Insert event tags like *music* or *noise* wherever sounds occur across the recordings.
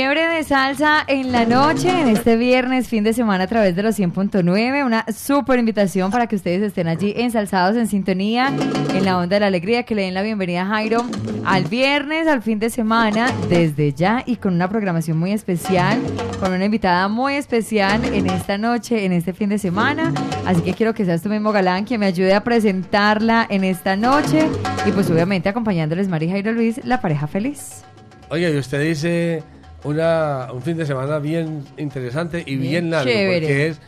Fiebre de salsa en la noche, en este viernes, fin de semana a través de los 100.9. Una súper invitación para que ustedes estén allí ensalzados en sintonía, en la onda de la alegría, que le den la bienvenida a Jairo al viernes, al fin de semana, desde ya y con una programación muy especial, con una invitada muy especial en esta noche, en este fin de semana. Así que quiero que seas tú mismo, Galán, que me ayude a presentarla en esta noche y pues obviamente acompañándoles Mari Jairo Luis, la pareja feliz. Oye, y usted dice una, un fin de semana bien interesante y bien, largo, chévere. porque es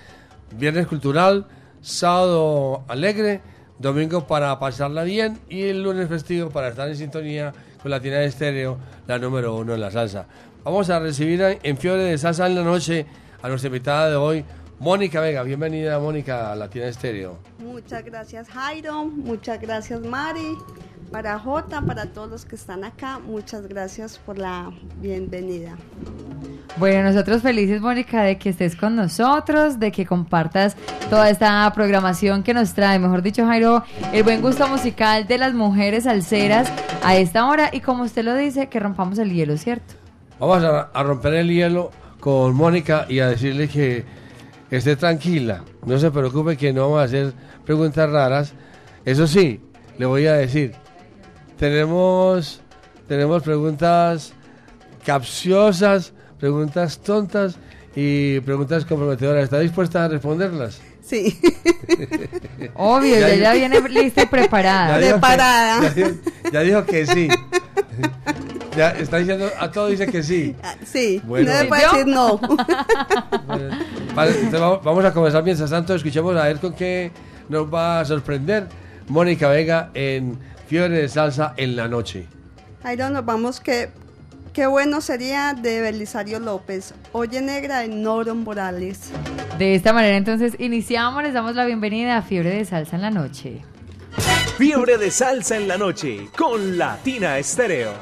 viernes cultural, sábado alegre, domingo para pasarla bien y el lunes festivo para estar en sintonía con la tienda de estéreo, la número uno en la salsa. Vamos a recibir en Fiore de Salsa en la noche a nuestra invitada de hoy, Mónica Vega. Bienvenida, Mónica, a la tienda de estéreo. Muchas gracias Jairo, muchas gracias Mari, para Jota, para todos los que están acá, muchas gracias por la bienvenida. Bueno, nosotros felices, Mónica, de que estés con nosotros, de que compartas toda esta programación que nos trae, mejor dicho, Jairo, el buen gusto musical de las mujeres alceras a esta hora y como usted lo dice, que rompamos el hielo, ¿cierto? Vamos a, a romper el hielo con Mónica y a decirle que esté tranquila, no se preocupe que no vamos a hacer preguntas raras. Eso sí, le voy a decir, tenemos, tenemos preguntas capciosas, preguntas tontas y preguntas comprometedoras. ¿Está dispuesta a responderlas? Sí, *laughs* Obvio, Ya ya, dijo- ya viene lista y preparada. dijo que- Preparada. ya, dijo, ya dijo que sí. *laughs* Ya está diciendo, a todo dice que sí. *laughs* Ah, sí, Bueno. no me puede decir no. Bueno, *laughs* vale, entonces vamos- vamos a comenzar mientras tanto. Escuchemos a ver con qué nos va a sorprender Mónica Vega en Fiebre de Salsa en la noche. Jairo, nos vamos que qué bueno sería de Belisario López, Oye Negra de Noro Morales. De esta manera entonces iniciamos, les damos la bienvenida a Fiebre de Salsa en la noche. Fiebre de salsa en la noche con Latina Estéreo.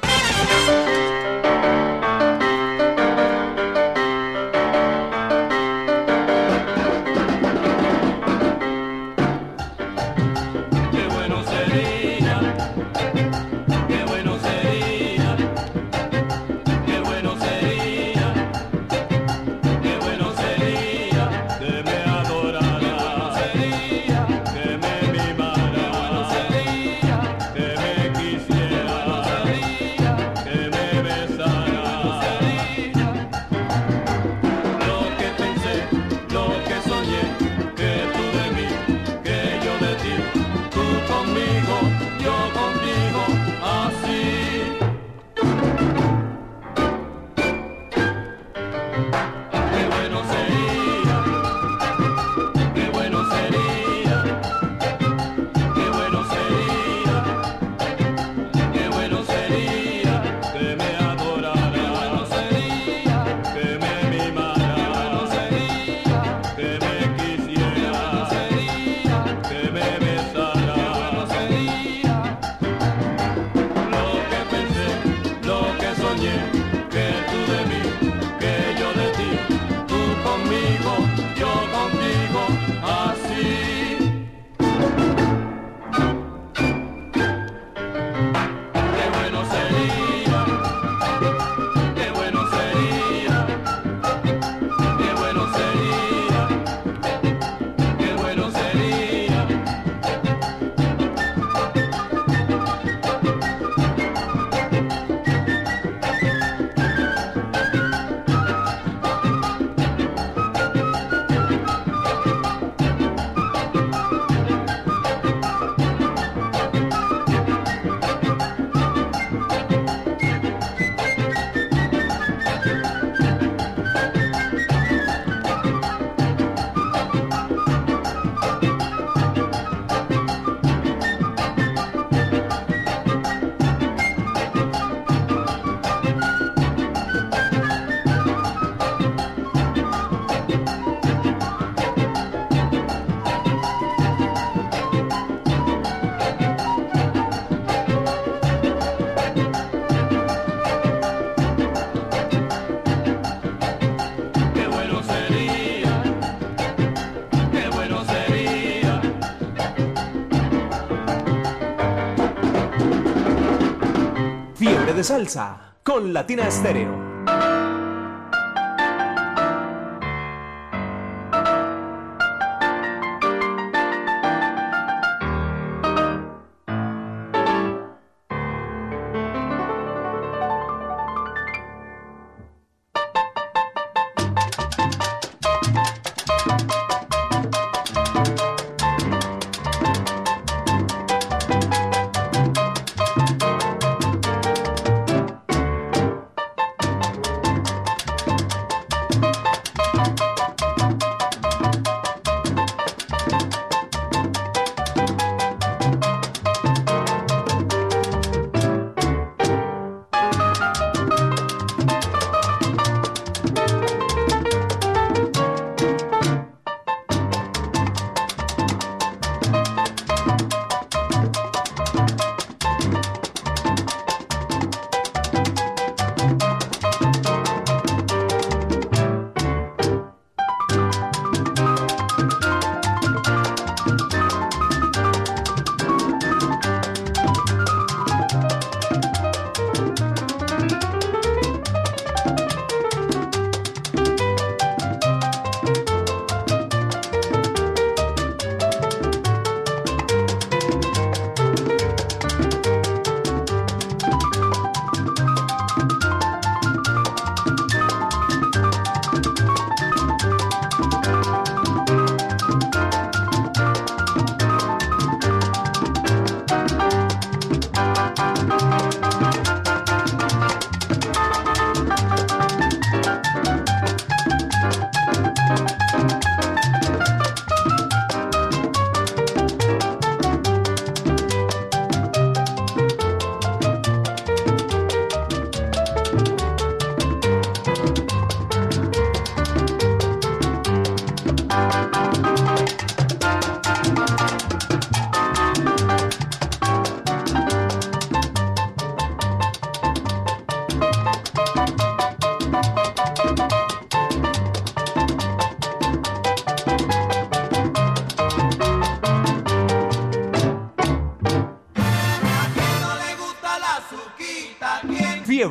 De Salsa con Latina Estéreo.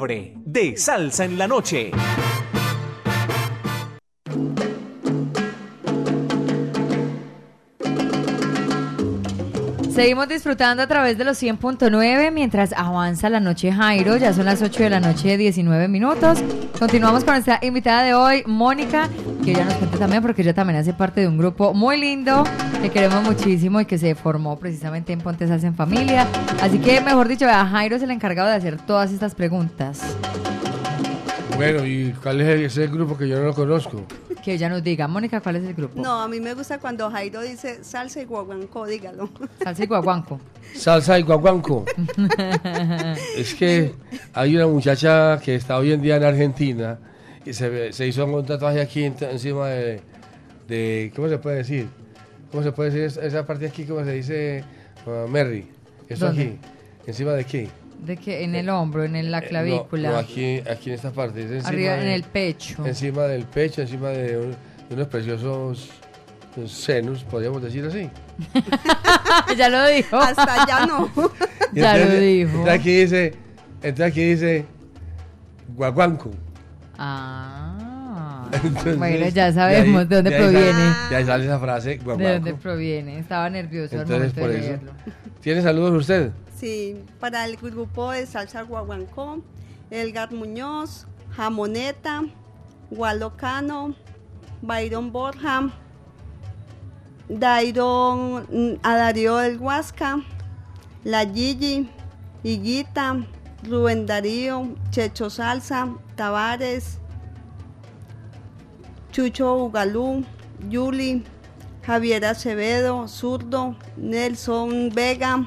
De Salsa en la Noche. Seguimos disfrutando a través de los 100.9 mientras avanza la noche Jairo. Ya son las 8 de la noche, 19 minutos. Continuamos con nuestra invitada de hoy, Mónica, que ella nos cuenta también porque ella también hace parte de un grupo muy lindo que queremos muchísimo y que se formó precisamente en Ponte Salsa en Familia. Así que, mejor dicho, a Jairo es el encargado de hacer todas estas preguntas. Bueno, ¿y cuál es ese grupo que yo no lo conozco? *laughs* Que ella nos diga, Mónica, ¿cuál es el grupo? No, a mí me gusta cuando Jairo dice salsa y guaguancó, dígalo. *laughs* Salsa y guaguanco. Salsa y guaguanco. *laughs* es que hay una muchacha que está hoy en día en Argentina y se, hizo un tatuaje aquí en- encima de, de- ¿Cómo se puede decir? ¿Cómo se puede decir esa- esa parte aquí? ¿Cómo se dice? Ah, Merry. ¿Esto ¿Dónde? aquí? ¿Encima de qué? De que en el hombro, en la Eh, no, clavícula, No, aquí, aquí en esta parte. es encima arriba en el pecho. Encima del pecho, encima de, un- de unos preciosos senos, podríamos decir así. *laughs* ya lo dijo. Hasta allá no. *laughs* Ya lo dijo. Entonces aquí dice, entonces aquí dice guaguanco. Ah. Entonces, bueno, ya sabemos de dónde proviene. sale- de ahí sale esa frase, ¿De dónde proviene? Estaba nervioso al Entonces, momento por de eso. leerlo. ¿Tiene saludos usted? Sí, para el grupo de salsa guaguancó, Elgar Muñoz, Jamoneta, Gualocano, Byron Borja, Dairon mm, a Darío del Huasca, La Gigi, Higuita, Rubén Darío, Checho Salsa, Tavares, Chucho Ugalú, Yuli, Javier Acevedo, Zurdo, Nelson Vega,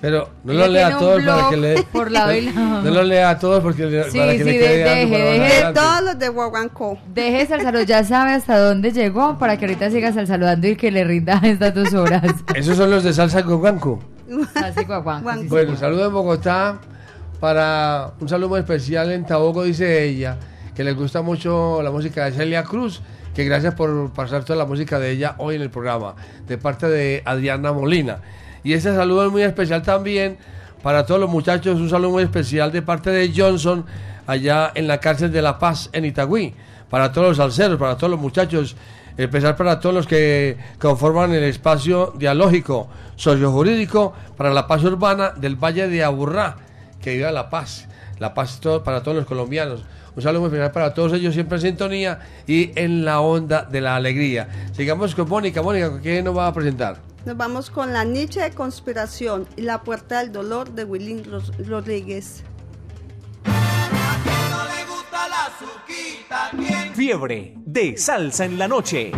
Pero no lo lea un todos para que le... *laughs* por lado. *laughs* No lo lea todos porque le- Sí, para que sí, le de- quede algo deje, deje. de todos los de Guaguancó. Deje Salsalo, ya sabe hasta dónde llegó para que ahorita siga saludando y que le rinda *laughs* estas dos horas. Esos son los de salsa guaguanco. Así guaguanco, sí. Bueno, señor. saludo en Bogotá para un saludo especial en Taboco, dice ella, que le gusta mucho la música de Celia Cruz, que gracias por pasar toda la música de ella hoy en el programa, de parte de Adriana Molina. Y ese saludo es muy especial también para todos los muchachos, un saludo muy especial de parte de Johnson, allá en la cárcel de La Paz, en Itagüí. Para todos los salseros, para todos los muchachos, especial para todos los que conforman el espacio dialógico, sociojurídico, para la paz urbana del Valle de Aburrá, que viva la paz. La paz todo para todos los colombianos. Un saludo muy especial para todos ellos, siempre en sintonía y en la onda de la alegría. Sigamos con Mónica. Mónica, ¿qué nos va a presentar? Nos vamos con la niche de conspiración y la puerta del dolor de Willy Ros- Rodríguez. Fiebre de salsa en la noche.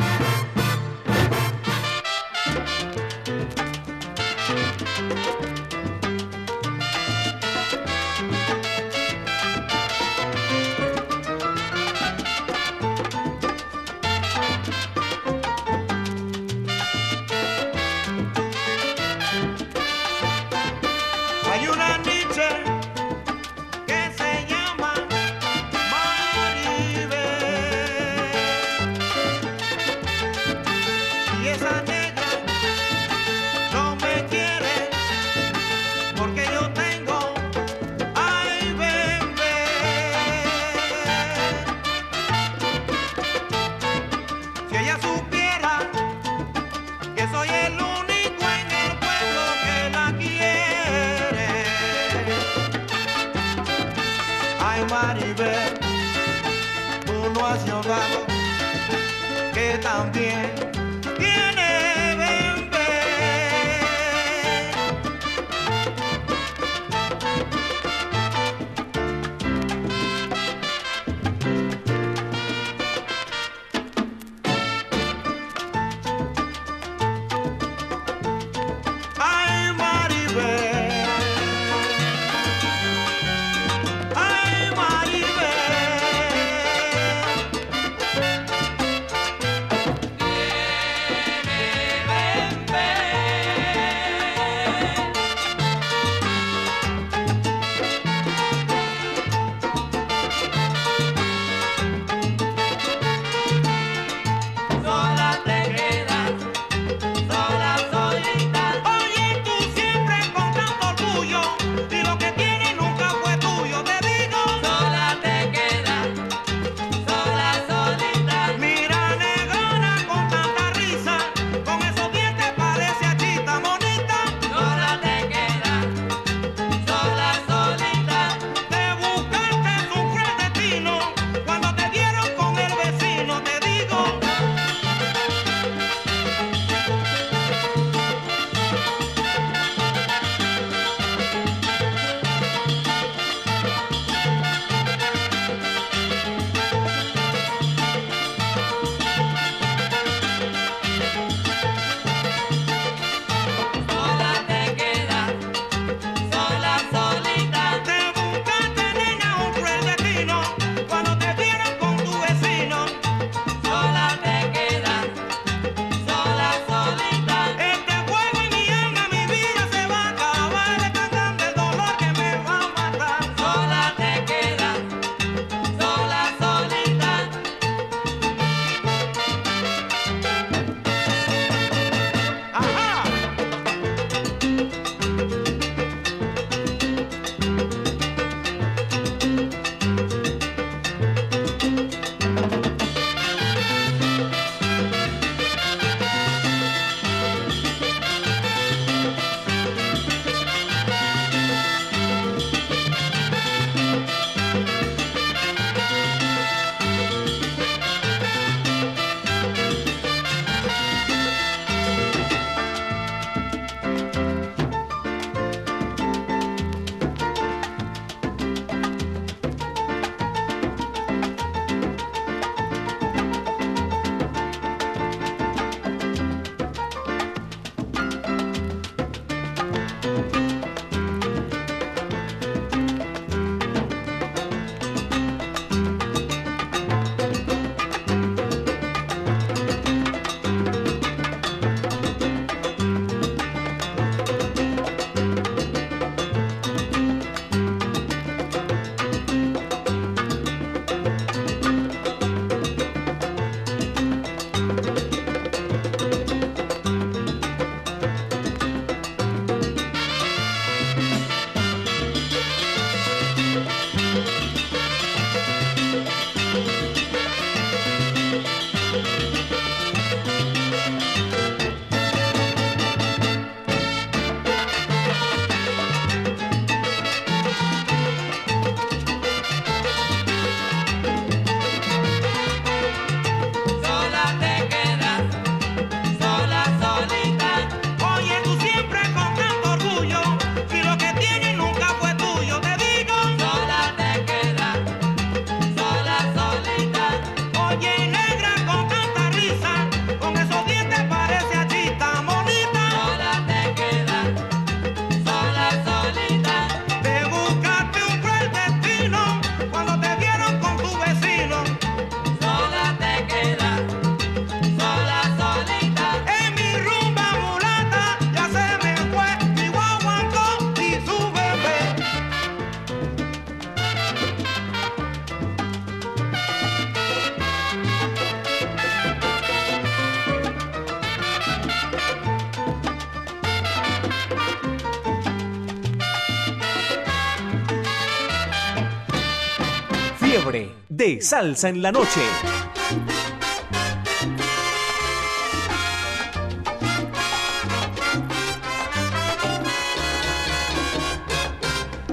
Salsa en la noche.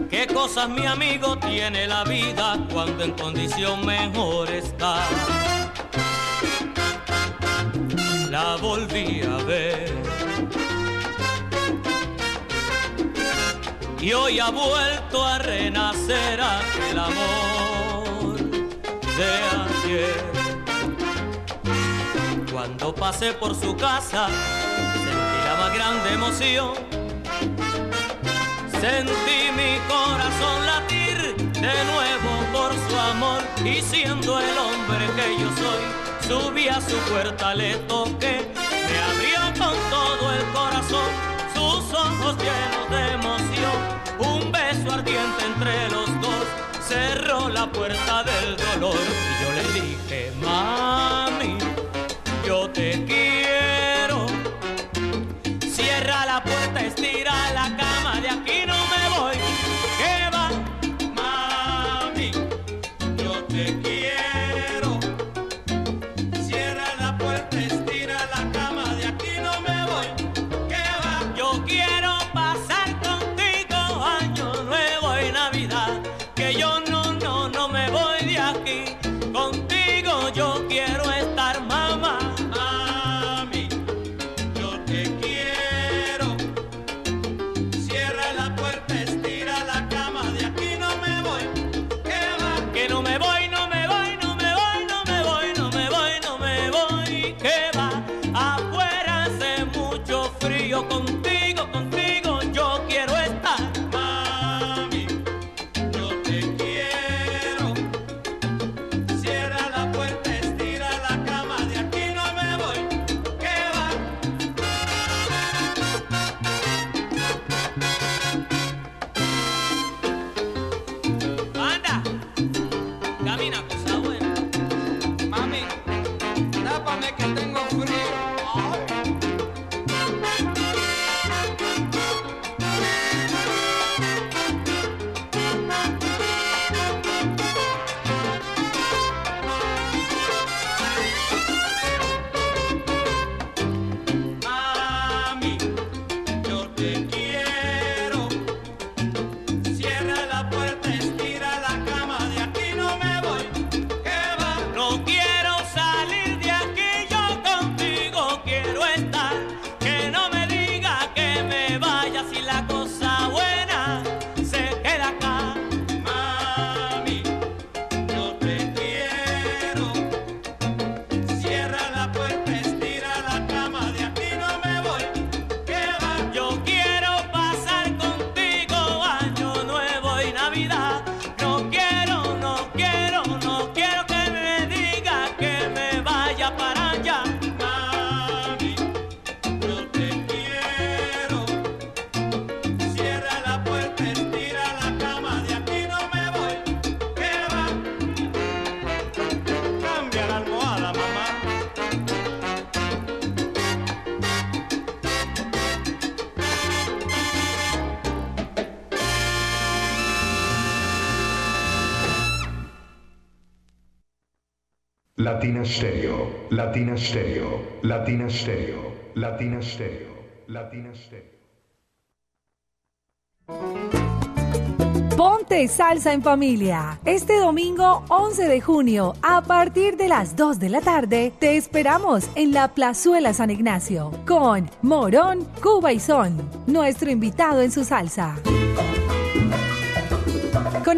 ¿Qué cosas mi amigo tiene la vida cuando en condición mejor está? La volví a ver. Y hoy ha vuelto a renacer aquel amor de ayer. Cuando pasé por su casa, sentí la más grande emoción. Sentí mi corazón latir de nuevo por su amor. Y siendo el hombre que yo soy, subí a su puerta, le toqué, me abrió con todo el corazón, sus ojos llenos de emoción, un beso ardiente entre los dos, cerró la puerta del dolor y yo le dije, mami, yo te quiero. Latina Stereo, Latina Stereo, Latina Stereo, Latina Stereo. Ponte salsa en familia. Este domingo 11 de junio, a partir de las 2 de la tarde, te esperamos en la Plazuela San Ignacio con Morón, Cuba y Son, nuestro invitado en su salsa.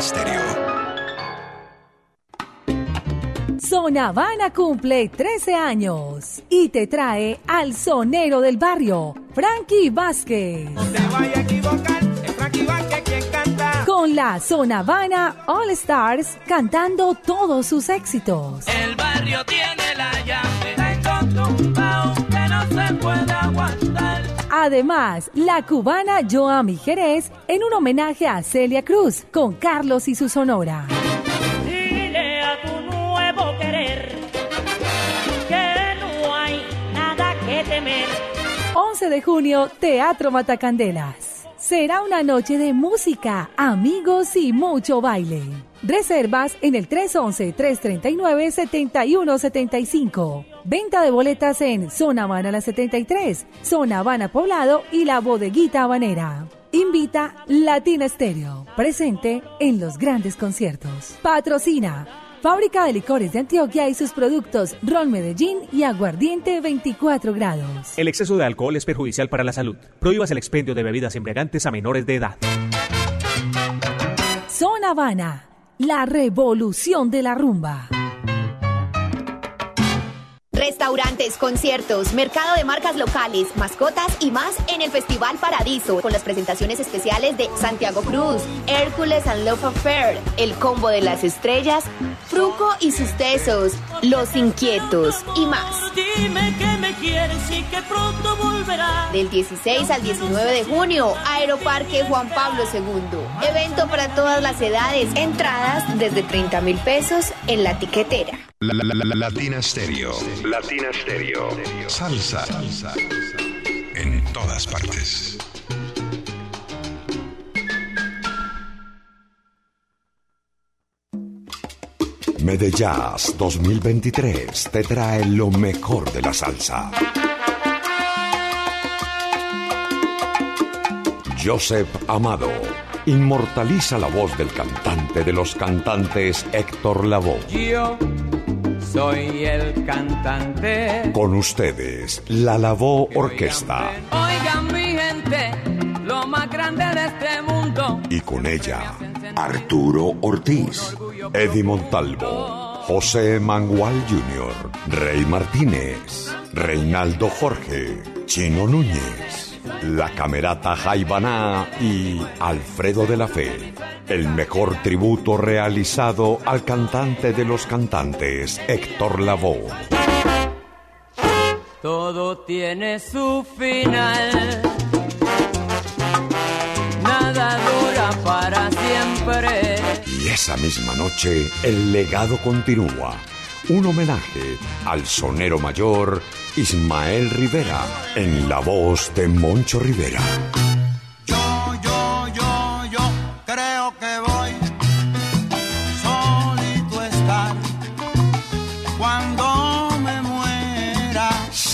Stereo. Zona Habana cumple 13 años y te trae al sonero del barrio, Frankie Vázquez. te vaya a equivocar, es Frankie Vázquez quien canta. Con la Zona Habana All Stars cantando todos sus éxitos. El barrio tiene la llave. Tengo tumbao que no se puede aguantar. Además, la cubana Joami Jerez en un homenaje a Celia Cruz con Carlos y su sonora. Dile a tu nuevo querer que no hay nada que temer. 11 de junio, Teatro Matacandelas. Será una noche de música, amigos y mucho baile. Reservas en el 311-339-7175. Venta de boletas en Zona Habana La 73, Zona Habana Poblado y La Bodeguita Habanera. Invita Latina Stereo, presente en los grandes conciertos. Patrocina Fábrica de Licores de Antioquia y sus productos Ron Medellín y Aguardiente 24 grados. El exceso de alcohol es perjudicial para la salud. Prohíbas el expendio de bebidas embriagantes a menores de edad. Zona Habana, la revolución de la rumba. Restaurantes, conciertos, mercado de marcas locales, mascotas y más en el Festival Paradiso, con las presentaciones especiales de Santiago Cruz, Hércules and Love Affair, El Combo de las Estrellas, Fruco y sus tesos, Los Inquietos y más. Del 16 al 19 de junio, Aeroparque Juan Pablo II. Evento para todas las edades. Entradas desde 30 mil pesos en la tiquetera. La, la, la, la- Latina Stereo. Latina Stereo. Salsa. Salsa. En todas partes. Medellas 2023 te trae lo mejor de la salsa. Joseph Amado inmortaliza la voz del cantante de los cantantes Héctor Lavoe. Soy el cantante. Con ustedes, la Lavoe Orquesta. Oigan mi gente, lo más grande de este mundo. Y con ella, Arturo Ortiz, Eddie Montalvo, José Mangual Jr., Rey Martínez, Reinaldo Jorge, Chino Núñez, la camerata Jaibaná y Alfredo de la Fe. El mejor tributo realizado al cantante de los cantantes, Héctor Lavoe. Todo tiene su final. Nada dura para siempre. Y esa misma noche, el legado continúa. Un homenaje al sonero mayor Ismael Rivera en la voz de Moncho Rivera.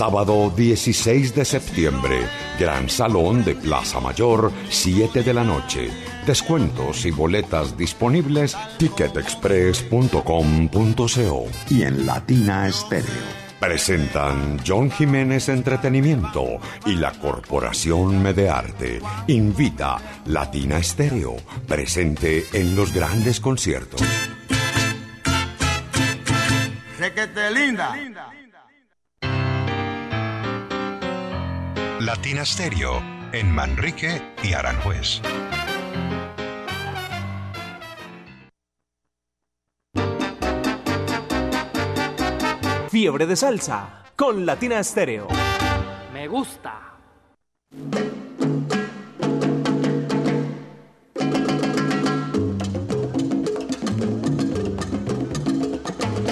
Sábado 16 de septiembre, Gran Salón de Plaza Mayor, 7 de la noche. Descuentos y boletas disponibles ticketexpress.com.co y en Latina Estéreo. Presentan John Jiménez Entretenimiento y la Corporación Medearte. Invita Latina Estéreo, presente en los grandes conciertos. Requete linda. Latina Stereo en Manrique y Aranjuez. Fiebre de salsa con Latina Stereo. Me gusta.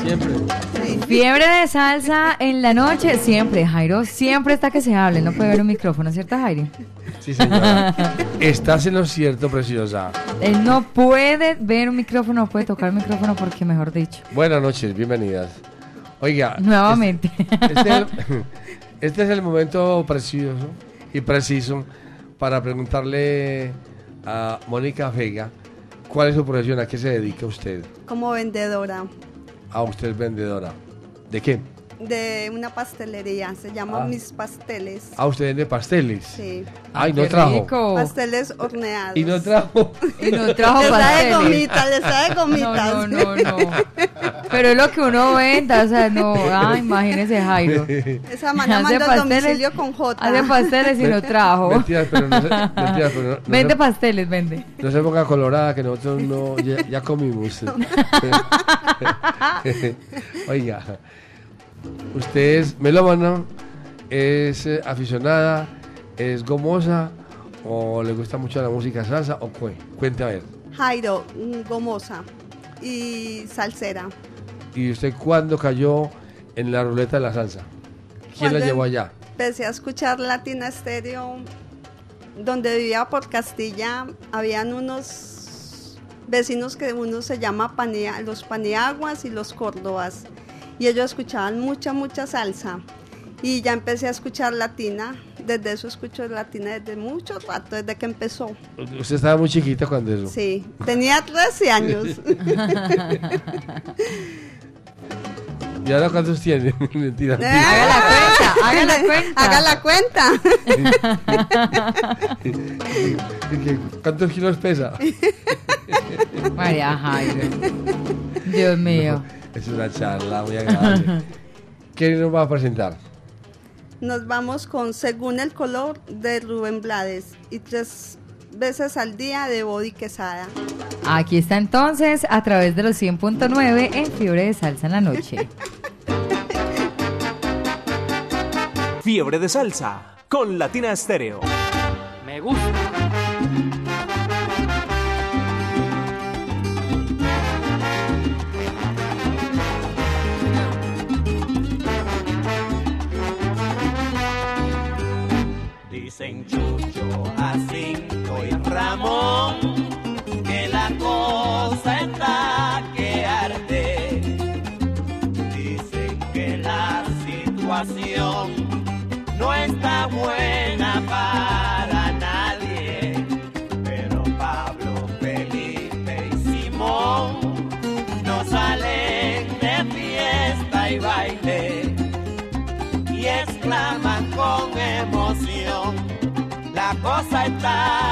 Siempre. Fiebre de salsa en la noche, siempre, Jairo, siempre está que se hable, no puede ver un micrófono, ¿cierto, Jairo? Sí, señora. Estás en lo cierto, preciosa. Él no puede ver un micrófono, no puede tocar un micrófono porque, mejor dicho, Buenas noches, bienvenidas. Oiga. nuevamente. Este es el, *laughs* este es el momento precioso y preciso para preguntarle a Mónica Vega cuál es su profesión, a qué se dedica usted. Como vendedora A usted es vendedora. ¿De qué? de una pastelería, se llama Ah. Mis Pasteles. Ah, usted vende pasteles. Sí. Ay, no qué trajo. rico. Pasteles horneados. Y no trajo. Y no trajo Les pasteles. gomitas, les de gomitas. No, no, no, no. Pero es lo que uno venda, o sea, no, ah, imagínese Jairo. *laughs* Esa mañana Hace manda el pasteles- domicilio con J. Hace pasteles y lo *laughs* trajo. Mentiras, pero no se, mentiras, pero no- no Vende se- pasteles, vende. No se ponga colorada, que nosotros no, ya, ya comimos. *laughs* Oiga, usted es melómana, es eh, aficionada, es gomosa, o le gusta mucho la música salsa, o qué? Cuente a ver. Jairo, mm, gomosa y salsera. ¿Y usted cuándo cayó en la ruleta de la salsa? ¿Quién la Cuando llevó allá? Empecé a escuchar Latina Estéreo. Donde vivía por Castilla, habían unos vecinos que uno se llama los Paniaguas y los Córdobas. Y ellos escuchaban mucha, mucha salsa. Y ya empecé a escuchar latina. Desde eso escucho latina desde mucho rato, desde que empezó. Usted estaba muy chiquita cuando eso. Sí, tenía 13 años. *laughs* *laughs* ¿Y ahora cuántos tiene? *laughs* Mentira. Haga la cuenta, haga la cuenta. Haga la cuenta. ¿Cuántos kilos pesa? María Jairo. Dios mío. Es una charla muy agradable. *laughs* ¿Qué nos va a presentar? Nos vamos con Según el color de Rubén Blades y tres veces al día de Body Quesada. Aquí está entonces, a través de los 100.9 en Fiebre de Salsa en la noche. Fiebre de salsa con Latina Estéreo. Me gusta. Dicen Chucho, Jacinto y Ramón que la cosa está que arde. Dicen que la situación no está buena la cosa está mejor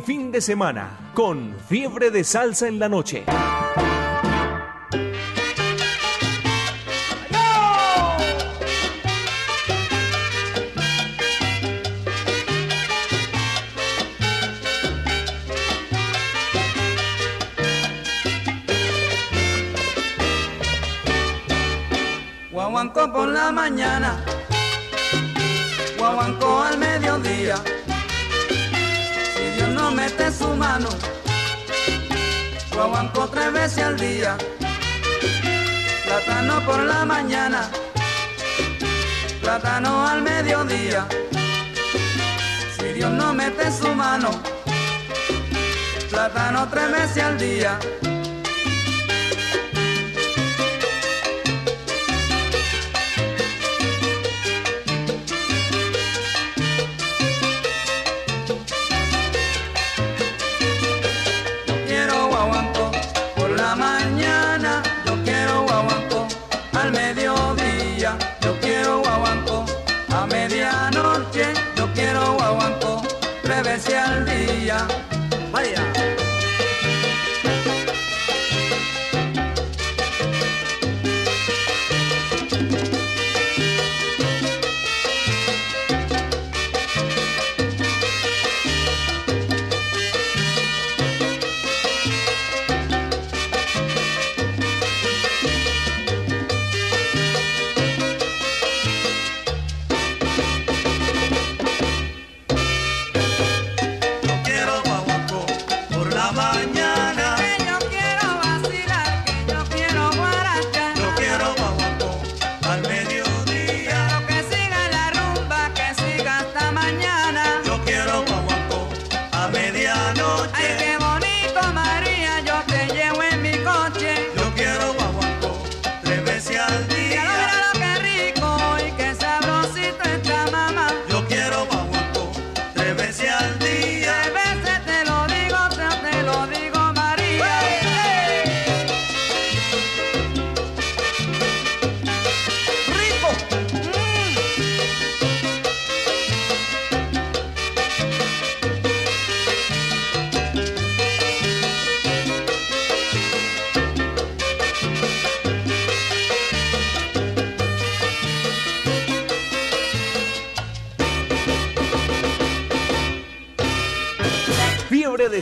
fin de semana con Fiebre de Salsa en la Noche. Guaguancó por la mañana banco tres veces al día, plátano por la mañana, plátano al mediodía. Si Dios no mete su mano, plátano tres veces al día. dia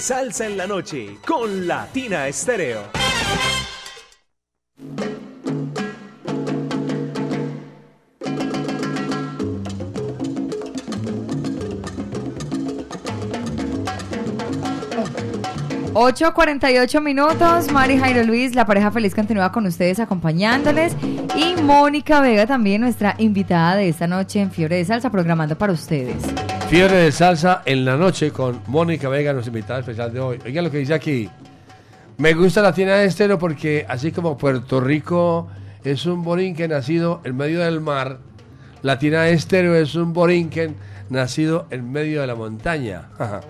Salsa en la Noche con Latina Estéreo. Ocho cuarenta y ocho minutos, Mari Jairo Luis, la pareja feliz continúa con ustedes acompañándoles y Mónica Vega también nuestra invitada de esta noche en Fiebre de Salsa programando para ustedes. Fiebre de salsa en la noche con Mónica Vega, nuestra invitada especial de hoy. Oigan lo que dice aquí. Me gusta la tienda de estero porque así como Puerto Rico es un borinquen nacido en medio del mar, la tienda de estero es un borinquen nacido en medio de la montaña. *laughs*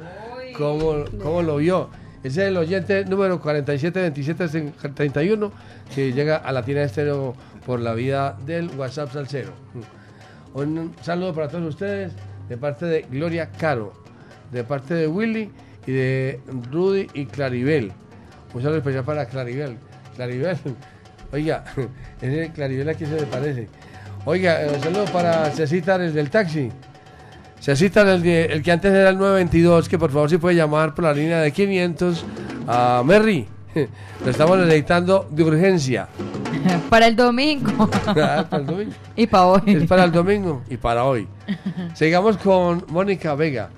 ¿Cómo, cómo lo vio? Ese es el oyente número 472731 que llega a la tienda de estero por la vía del WhatsApp Salcero. Un saludo para todos ustedes de parte de Gloria Caro, de parte de Willy y de Rudy y Claribel. Un saludo especial para Claribel. Claribel, *laughs* oiga, *laughs* ese Claribel aquí se le parece. Oiga, eh, un saludo para Cecita desde el taxi. Cecita, el, el que antes era el 922, que por favor si puede llamar por la línea de 500 a Merry. *laughs* Lo estamos necesitando de urgencia. *laughs* Para el domingo. *laughs* Ah, para el domingo. y para hoy. Es para el domingo y para hoy. *laughs* Sigamos con Mónica Vega.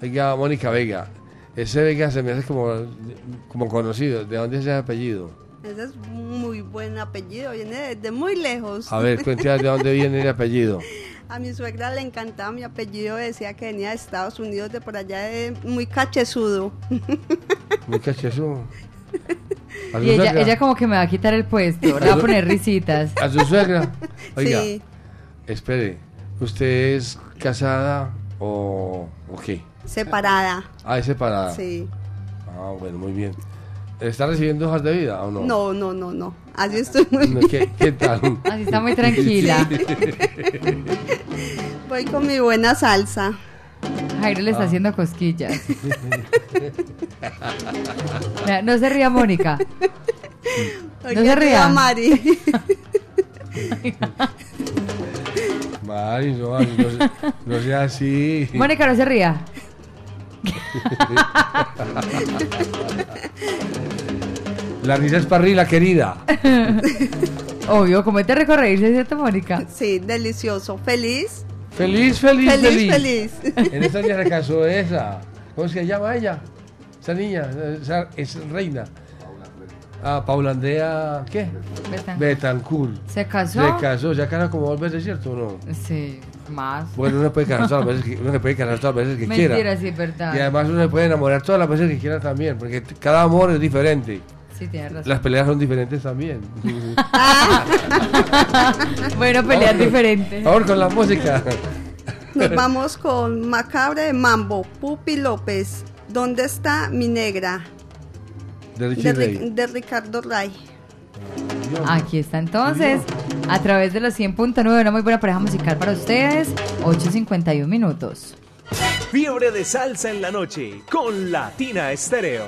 Oiga, Mónica Vega. Ese Vega se me hace como, como conocido. ¿De dónde es ese apellido? Ese es muy buen apellido, viene de muy lejos. A ver, cuéntame de dónde viene el apellido. A mi suegra le encantaba mi apellido, decía que venía de Estados Unidos, de por allá, de muy cachezudo. Muy cachezudo. ¿A su Y ella, ella como que me va a quitar el puesto, le va a poner risitas. *laughs* ¿A su suegra? *laughs* Oiga, Sí. espere. ¿Usted es casada o, o qué? Separada. Ah, es separada. Sí. Ah, bueno, muy bien. ¿Está recibiendo hojas de vida o no? No, no, no, no. Así estoy muy No, bien. ¿Qué, qué tal? *laughs* Así está muy tranquila. Voy con mi buena salsa. Jairo le está Ah. haciendo cosquillas. Mira, no se ría, Mónica. No se ría. Mari. Mari, no, no, sea- no sea así. Mónica, no se ría. La risa es parrilla, querida. Obvio, como te recorreírse, ¿cierto, Mónica? Sí, delicioso. ¿Feliz? Feliz, feliz, Feliz, feliz. feliz. *laughs* En esta niña se casó esa. ¿Cómo se llama ella? Esa niña, esa es reina. Ah, Paula Andrea, ¿qué? Betancourt. Betancourt. ¿Se casó? Se casó, ha casado como dos veces, ¿cierto o no? Sí, más. Bueno, uno puede casar todas las veces que, uno se puede casar todas las veces que quiera. Mentira, sí, verdad. Y además uno se puede enamorar todas las veces que quiera también, porque cada amor es diferente. Sí, tienes razón. Las peleas son diferentes también. *laughs* Bueno, peleas diferentes. Por favor, con la música. Nos vamos con Macabre de Mambo, Pupi López. ¿Dónde está mi negra? De De, Ray. de Ricardo Ray. Aquí está entonces, a través de los 100.9, una muy buena pareja musical para ustedes, 8.51 minutos. Fiebre de salsa en la noche con Latina Estéreo.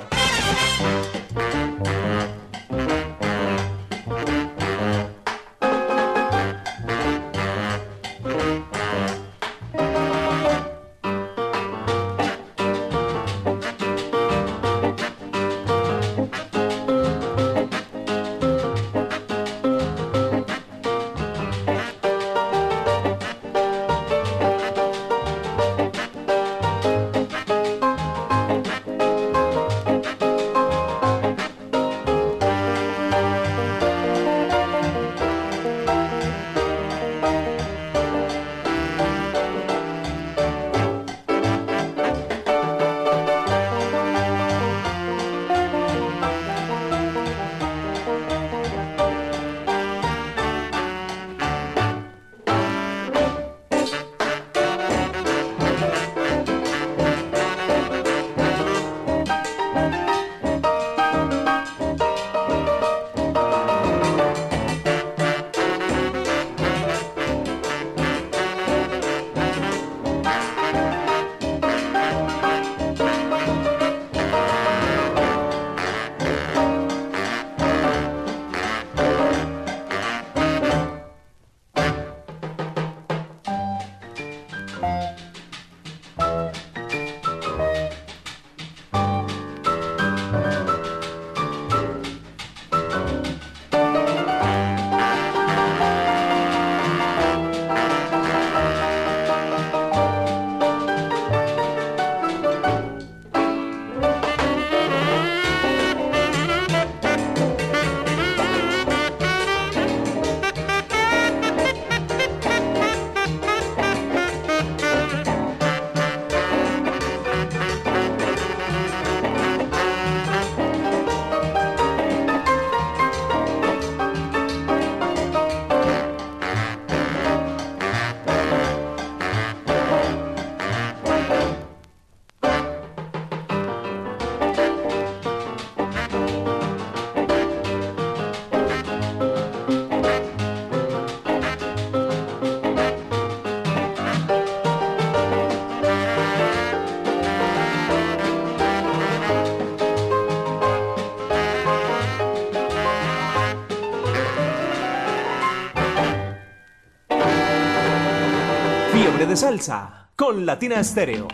Con Latina Estéreo.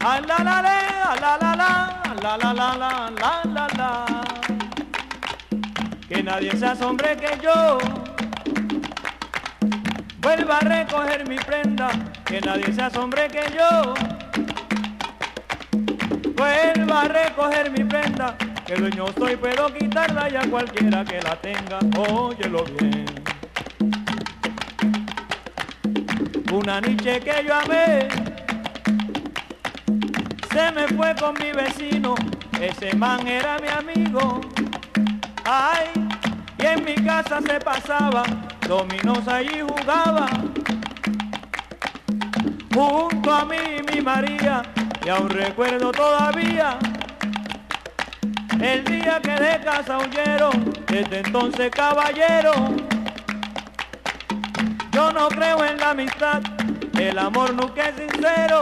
Ah, ah. Que nadie se asombre que yo vuelva a recoger mi prenda. Que nadie se asombre que yo vuelva a recoger mi prenda. Que dueño soy, puedo quitarla ya cualquiera que la tenga. Óyelo bien. Una niche que yo amé se me fue con mi vecino, ese man era mi amigo. Ay, y en mi casa se pasaba, dominos allí jugaba. Junto a mí mi María, y aún recuerdo todavía. El día que de casa huyeron, desde entonces caballero. Yo no creo en la amistad, el amor nunca es sincero.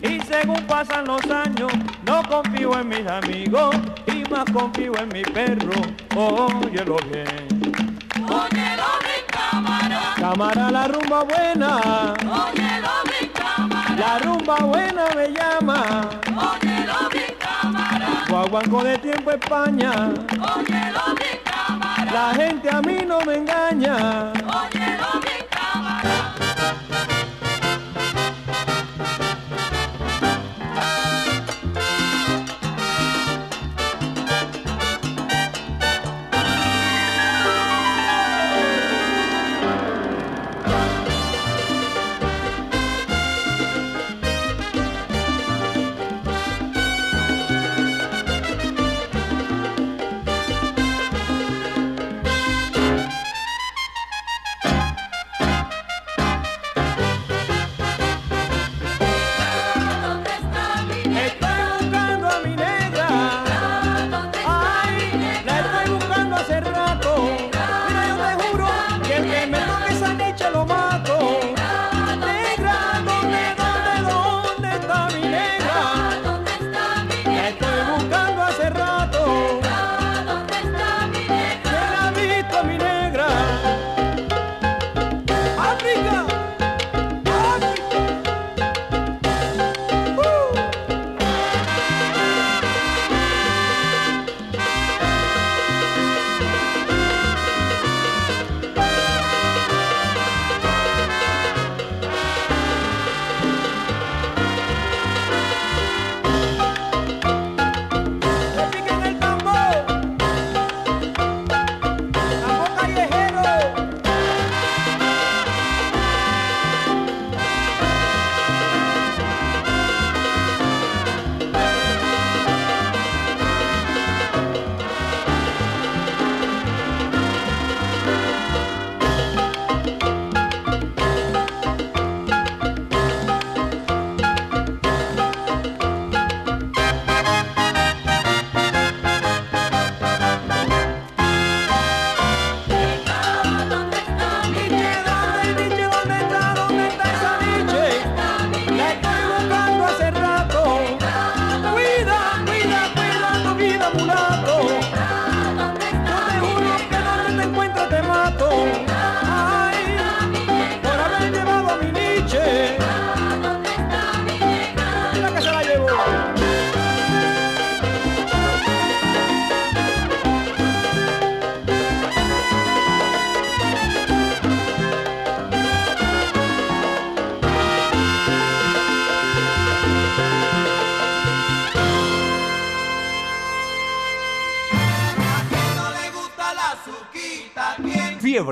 Y según pasan los años, no confío en mis amigos y más confío en mi perro. Óyelo bien. Óyelo mi cámara, Cámara, la rumba buena. La rumba buena me llama. óyelo mi cámara, Guaguanco de tiempo España. óyelo mi cámara, La gente a mí no me engaña. óyelo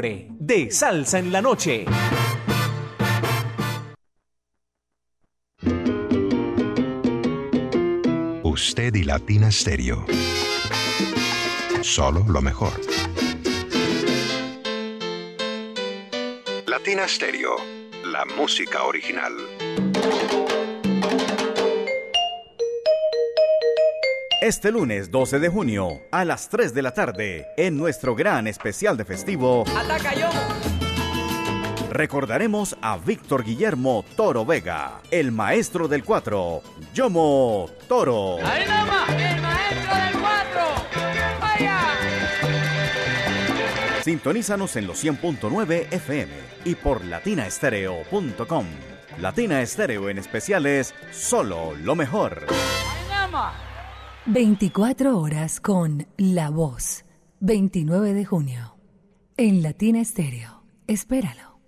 De salsa en la noche. Usted y Latina Stereo. Solo lo mejor. Latina Stereo, la música original. Este lunes 12 de junio a las 3 de la tarde en nuestro gran especial de festivo Ataca. Recordaremos a Víctor Guillermo Toro Vega, el maestro del cuatro, Yomo Toro. Ahí el maestro del cuatro. ¡Vaya! Sintonízanos en los 100.9 FM y por latinaestereo.com. Latina Estéreo en especiales, solo lo mejor. Ahí. 24 horas con La Voz. 29 de junio. En Latina Estéreo. Espéralo.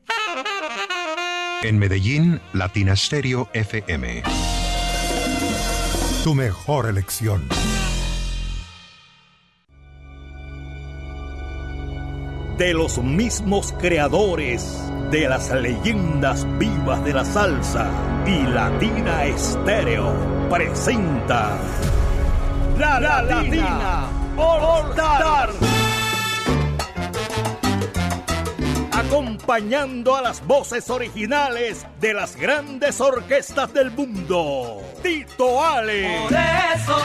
En Medellín, Latina Stereo FM. Tu mejor elección. de los mismos creadores de las leyendas vivas de la salsa y Latina Estéreo presenta La, Latina, All Star. Acompañando a las voces originales de las grandes orquestas del mundo. Tito Ale. Por eso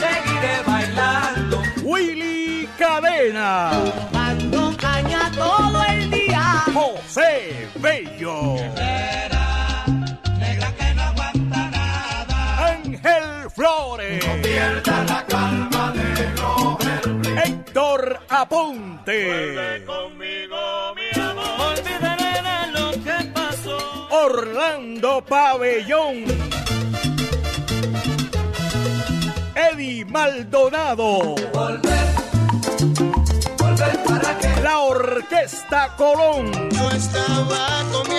seguiré bailando. Willy Cadena. Dando caña todo el día. José Bello. Flores. Pierda la calma de Héctor Aponte. conmigo, mi amor. Olvidaré de lo que pasó. Orlando Pabellón. Eddie Maldonado. La Orquesta Colón. Yo estaba con mi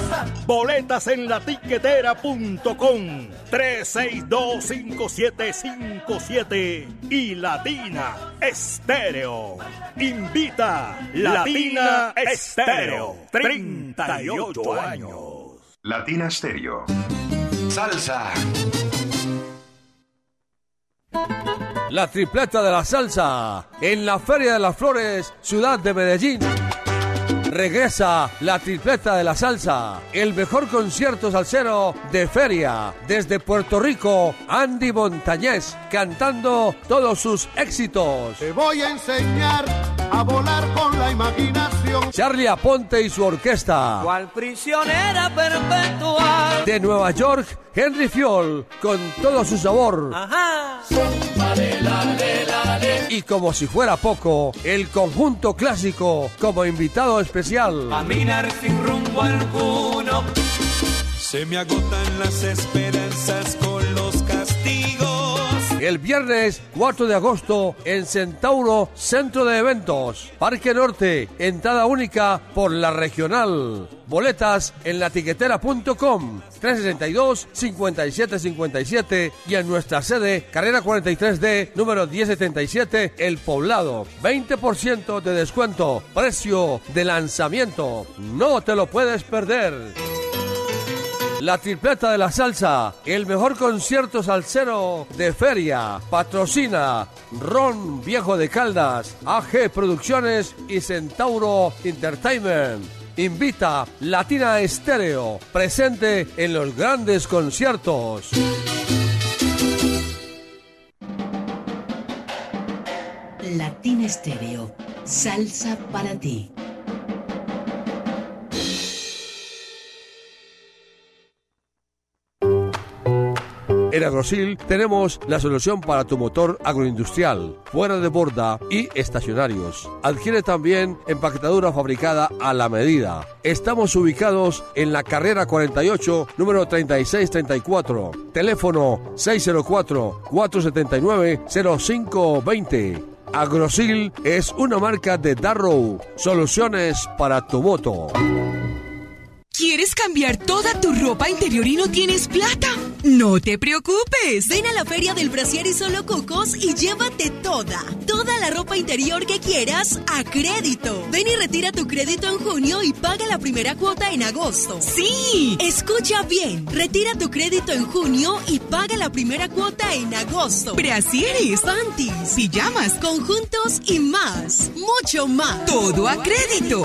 Boletas en la tiquetera.com 3625757 y Latina Estéreo. Invita Latina Estéreo. 38 años. Latina Stereo. Salsa. La tripleta de la salsa en la Feria de las Flores, ciudad de Medellín. Regresa la tripleta de la salsa, el mejor concierto salsero de feria. Desde Puerto Rico, Andy Montañez cantando todos sus éxitos. Te voy a enseñar a volar con la imaginación. Charlie Aponte y su orquesta. Cual prisionera perpetua. De Nueva York, Henry Fiol con todo su sabor. Ajá. Y como si fuera poco, el conjunto clásico como invitado especial. Caminar sin rumbo alguno. Se me agotan las esperanzas con los. El viernes 4 de agosto en Centauro Centro de Eventos, Parque Norte, entrada única por la regional. Boletas en latiquetera.com 362-5757 y en nuestra sede, carrera 43D, número 1077, El Poblado. 20% de descuento, precio de lanzamiento. No te lo puedes perder. La tripleta de la salsa, el mejor concierto salsero de feria. Patrocina Ron Viejo de Caldas, AG Producciones y Centauro Entertainment. Invita Latina Estéreo, presente en los grandes conciertos. Latina Estéreo, salsa para ti. En Agrosil tenemos la solución para tu motor agroindustrial, fuera de borda y estacionarios. Adquiere también empaquetadura fabricada a la medida. Estamos ubicados en la carrera 48, número 3634. Teléfono 604-479-0520. Agrosil es una marca de Darrow. Soluciones para tu moto. ¿Quieres cambiar toda tu ropa interior y no tienes plata? No te preocupes. Ven a la Feria del Brasier y Solo Cucos y llévate toda, toda la ropa interior que quieras a crédito. Ven y retira tu crédito en junio y paga la primera cuota en agosto. Sí, escucha bien. Retira tu crédito en junio y paga la primera cuota en agosto. Brasieres, panties, pijamas, conjuntos y más. Mucho más. Todo a crédito.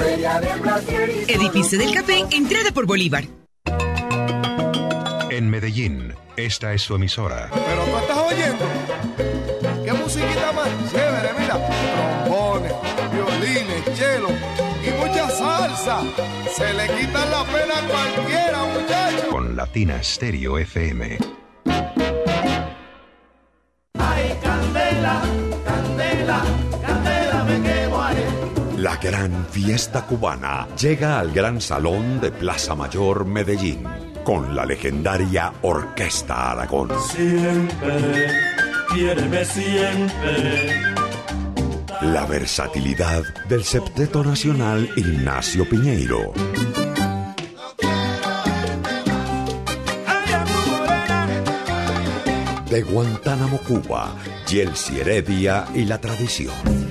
Edificio del Café, por Bolívar. En Medellín, esta es su emisora. Pero tú estás oyendo. ¿Qué musiquita más chévere? Mira, trombones, violines, cello y mucha salsa. Se le quita la pena a cualquiera, muchachos. Con Latina Stereo FM. Ay, candela, candela. La gran fiesta cubana llega al Gran Salón de Plaza Mayor Medellín con la legendaria Orquesta Aragón. Siempre, quiéreme siempre. La versatilidad del septeto nacional Ignacio Piñeiro. De Guantánamo, Cuba, Yelsi Heredia y la tradición.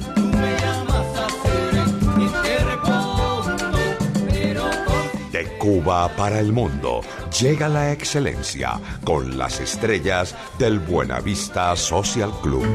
Cuba para el mundo llega la excelencia con las estrellas del Buenavista Social Club.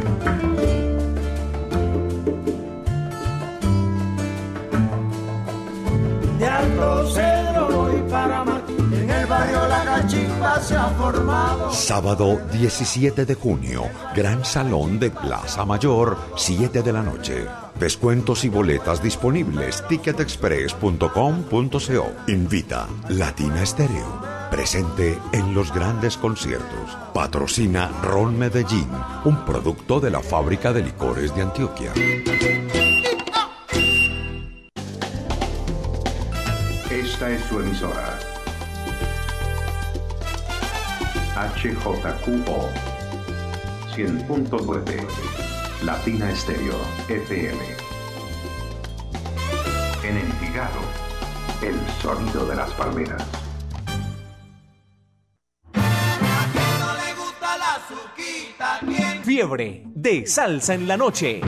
De Alto Cedro voy para Martín. En el barrio La Cachimba se ha formado. Sábado 17 de junio, Gran Salón de Plaza Mayor, 7 de la noche. Descuentos y boletas disponibles. Ticketexpress.com.co. Invita Latina Estéreo. Presente en los grandes conciertos. Patrocina Ron Medellín, un producto de la fábrica de licores de Antioquia. Esta es su emisora. HJQO 100.9 Latina Estéreo FM. En Envigado, el sonido de las palmeras. Fiebre de salsa en la noche.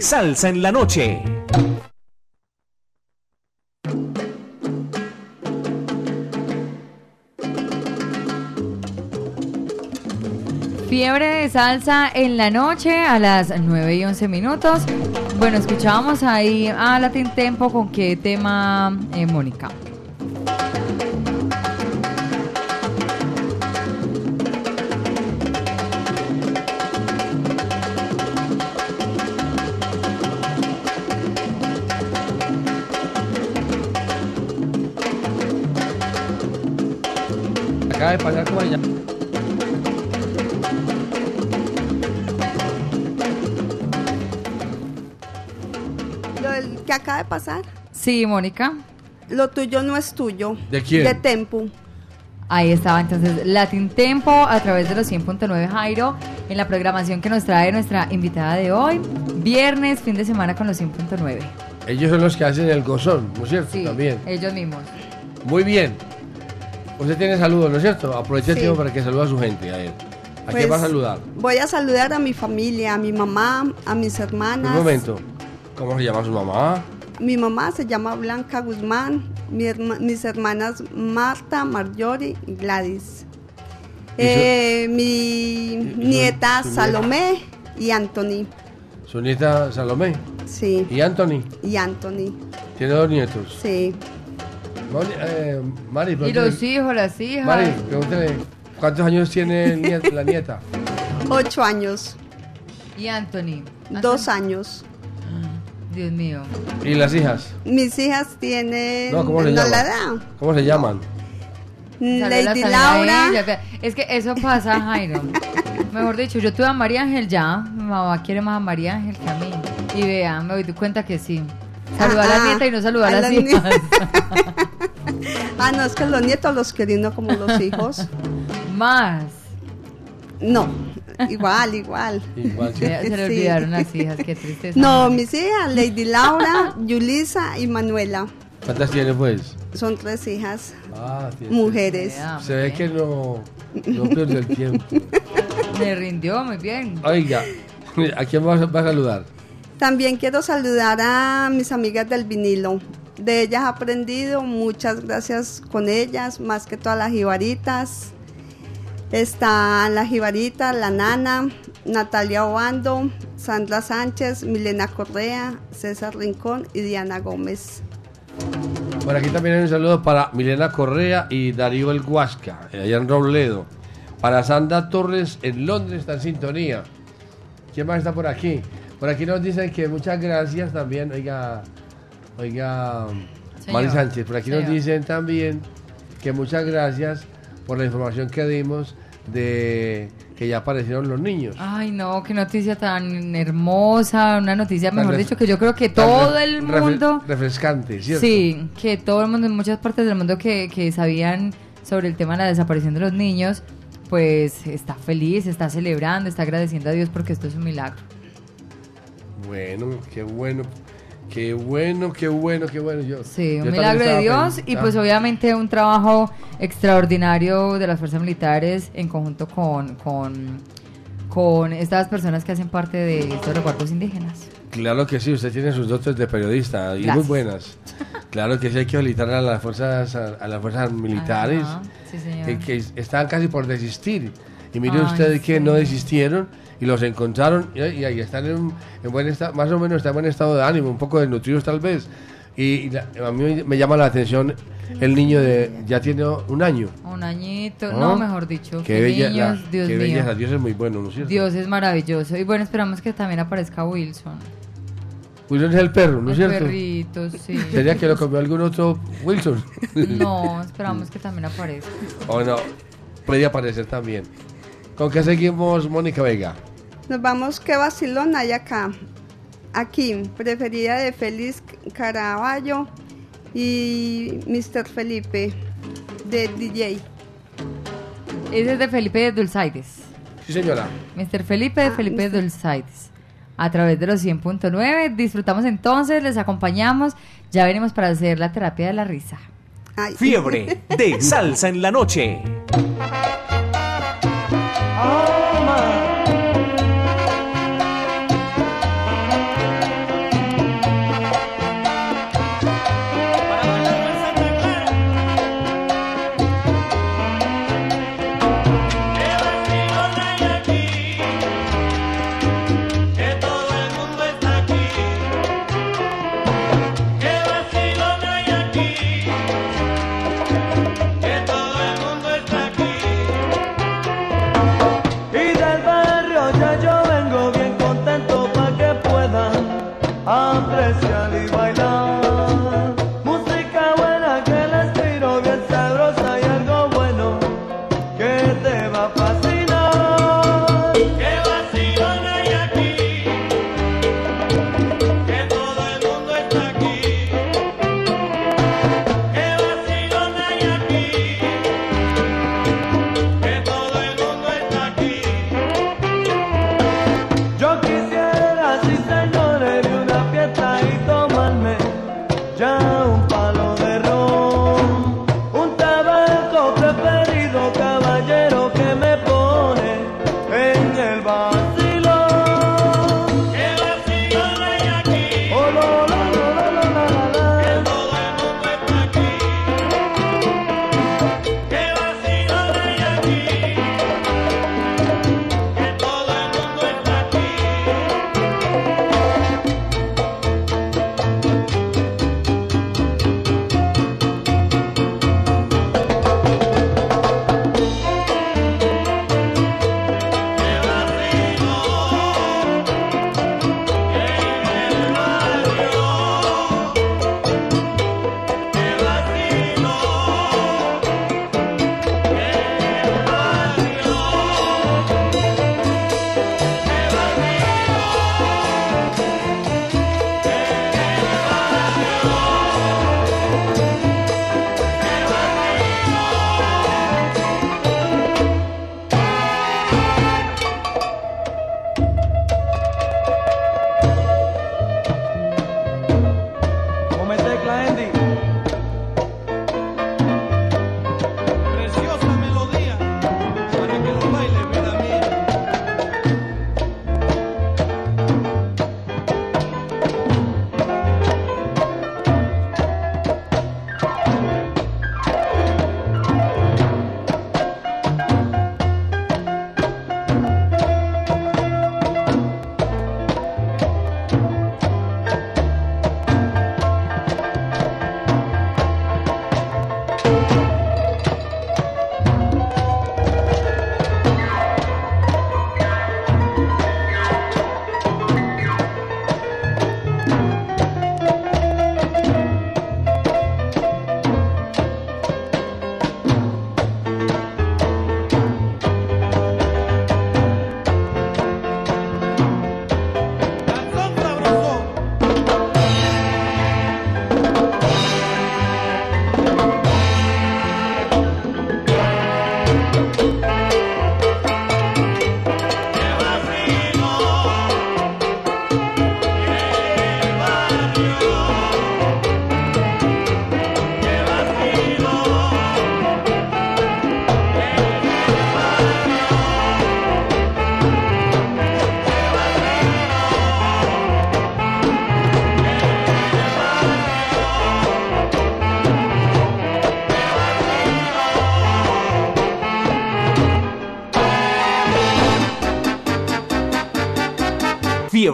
Salsa en la noche. Fiebre de salsa en la noche a las 9 y 11 minutos. Bueno, escuchábamos ahí a Latin Tempo con qué tema, eh, Mónica. Como allá. Lo del que acaba de pasar, Sí, Mónica. lo tuyo no es tuyo. ¿De quién? De Tempu. Ahí estaba entonces Latin Tempo a través de los 100.9 Jairo en la programación que nos trae nuestra invitada de hoy. Viernes, fin de semana con los 100.9. Ellos son los que hacen el gozón, ¿no es cierto? Sí, También. ellos mismos. Muy bien. Usted tiene saludos, ¿no es cierto? Aproveche el Sí. tiempo para que salude a su gente. A él. ¿A quién Pues, va a saludar? Voy a saludar a mi familia, a mi mamá, a mis hermanas. Un momento. ¿Cómo se llama su mamá? Mi mamá se llama Blanca Guzmán, mi herma- mis hermanas Marta, Marjorie y Gladys. ¿Y su- Eh, mi su- nieta su nieta? Salomé y Anthony. Su nieta Salomé. Sí. ¿Y Anthony? Y Anthony. Tiene dos nietos. Sí. Moni- eh, Mari, Y los hijos, las hijas. Mari, pregúntele, ¿cuántos años tiene niet- la *laughs* nieta? Ocho años. Y Anthony. Dos años. Dios mío. ¿Y las hijas? Mis hijas tienen. No, ¿cómo se la llaman? edad. ¿Cómo se llaman? Saludos Lady Laura. ella. Es que eso pasa, Jairo. Mejor dicho, yo tuve a María Ángel ya. Mi mamá quiere más a María Ángel que a mí. Y vea, me doy cuenta que sí. Saluda a la Ah, nieta y no saluda a a las las hijas. *laughs* Ah, no, es que los nietos los quieren uno como los hijos. Más. No, igual, igual. Igual, Se, se le Sí. olvidaron las hijas, qué tristeza. No, mis hijas, Lady Laura, Yulisa y Manuela. ¿Cuántas tiene pues? Son tres hijas, Ah, mujeres. Se ve que no, no pierde el tiempo. *laughs* Me rindió muy bien. Oiga, ¿a quién va a, va a saludar? También quiero saludar a mis amigas del vinilo, de ellas he aprendido, muchas gracias con ellas, más que todas las jibaritas. Están las jibaritas, la nana, Natalia Obando, Sandra Sánchez, Milena Correa, César Rincón y Diana Gómez. Por aquí también hay un saludo para Milena Correa y Darío El Huasca, allá en Robledo. Para Sandra Torres en Londres está en sintonía. ¿Quién más está por aquí? Por aquí nos dicen que muchas gracias también, oiga, oiga, Señor. Mari Sánchez. Por aquí nos dicen también que muchas gracias por la información que dimos de que ya aparecieron los niños. Ay, no, qué noticia tan hermosa, una noticia, mejor dicho, que yo creo que todo el mundo... refrescante, ¿cierto? Sí, que todo el mundo, en muchas partes del mundo que, que sabían sobre el tema de la desaparición de los niños, pues está feliz, está celebrando, está agradeciendo a Dios porque esto es un milagro. Bueno, qué bueno. Qué bueno, qué bueno, qué bueno. Yo, Sí, un milagro de Dios feliz. y Ah. pues obviamente un trabajo extraordinario de las fuerzas militares en conjunto con, con, con estas personas que hacen parte de estos recuerdos indígenas. Claro que sí, usted tiene sus dotes de periodista y muy buenas. *laughs* Claro que sí hay que felicitar a las fuerzas a, a las fuerzas militares Ajá, sí, señor. que, que estaban casi por desistir. Y mire Ay, usted que no desistieron y los encontraron y, y ahí están en, en buen estado, más o menos están en buen estado de ánimo, un poco desnutridos tal vez. Y, y la- a mí me llama la atención el niño de ya tiene un año. Un añito, ¿no? no, mejor dicho. Qué bella- niños, la- Dios qué mío. belleza, Dios es muy bueno, ¿no es cierto? Dios es maravilloso. Y bueno, esperamos que también aparezca Wilson. Wilson es el perro, ¿no es cierto? perrito, sí. ¿Sería que lo comió algún otro Wilson? No, esperamos que también aparezca. *laughs* O no, puede aparecer también. ¿Con qué seguimos, Mónica Vega? Nos vamos, qué vacilón hay acá. Aquí, preferida de Félix Caraballo y Mr. Felipe de DJ. Ese es de Felipe de Dulzaides. Sí, señora. Mr. Felipe de Felipe de Dulzaides. A través de los 100.9. Disfrutamos entonces, les acompañamos. Ya venimos para hacer la terapia de la risa. Fiebre de *laughs* salsa en la noche. Que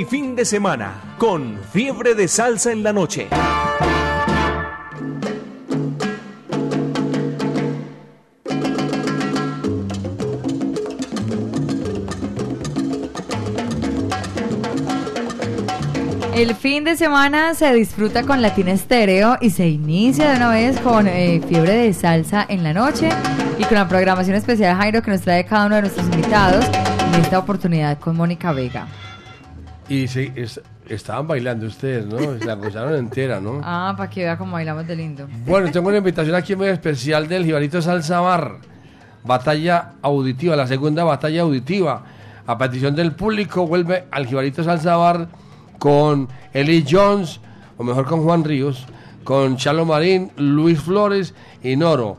El fin de semana con Fiebre de Salsa en la noche. El fin de semana se disfruta con Latina Estéreo y se inicia de una vez con eh, Fiebre de Salsa en la noche y con la programación especial Jairo que nos trae cada uno de nuestros invitados en esta oportunidad con Mónica Vega. Y sí, es- estaban bailando ustedes, ¿no? Se la gozaron entera, ¿no? *laughs* Ah, para que vea cómo bailamos de lindo. Bueno, tengo una invitación aquí muy especial del Jibarito Salsa Bar. Batalla auditiva, la segunda batalla auditiva. A petición del público vuelve al Jibarito Salsa Bar con Eli Jones, o mejor con Juan Ríos, con Chalo Marín, Luis Flores y Noro.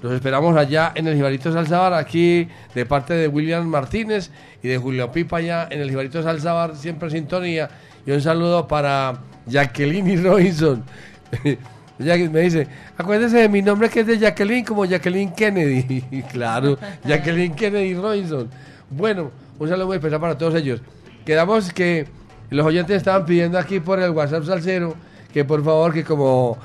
Los esperamos allá en el Jibarito Salsa Bar, aquí de parte de William Martínez y de Julio Pipa allá en el Jibarito Salsa Bar, siempre en sintonía. Y un saludo para Jacqueline y Robinson. *laughs* Me dice, acuérdese de mi nombre que es de Jacqueline, como Jacqueline Kennedy. *laughs* Claro, Jacqueline Kennedy Robinson. Bueno, un saludo muy especial para todos ellos. Quedamos que los oyentes estaban pidiendo aquí por el WhatsApp Salcero que por favor, que como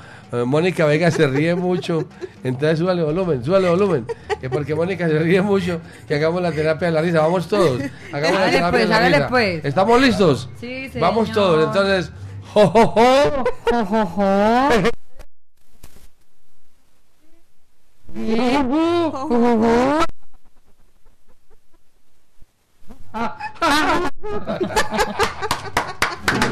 Mónica Vega se ríe mucho, entonces súbale volumen, súbale volumen. Que porque Mónica se ríe mucho, que hagamos la terapia de la risa. Vamos todos. Hagamos la terapia pues, de la risa. pues. ¿Estamos listos? Sí, Vamos señor. todos. Entonces, jo, jo, jo. Jo, jo, jo. *laughs*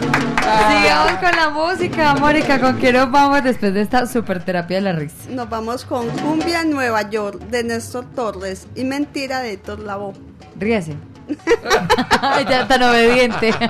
Sigamos ah. con la música, Mónica. ¿Con qué nos vamos después de esta super terapia de la risa? Nos vamos con Cumbia Nueva York de Néstor Torres y Mentira de Héctor Lavoe. Ríase. *laughs* ya tan obediente. *laughs*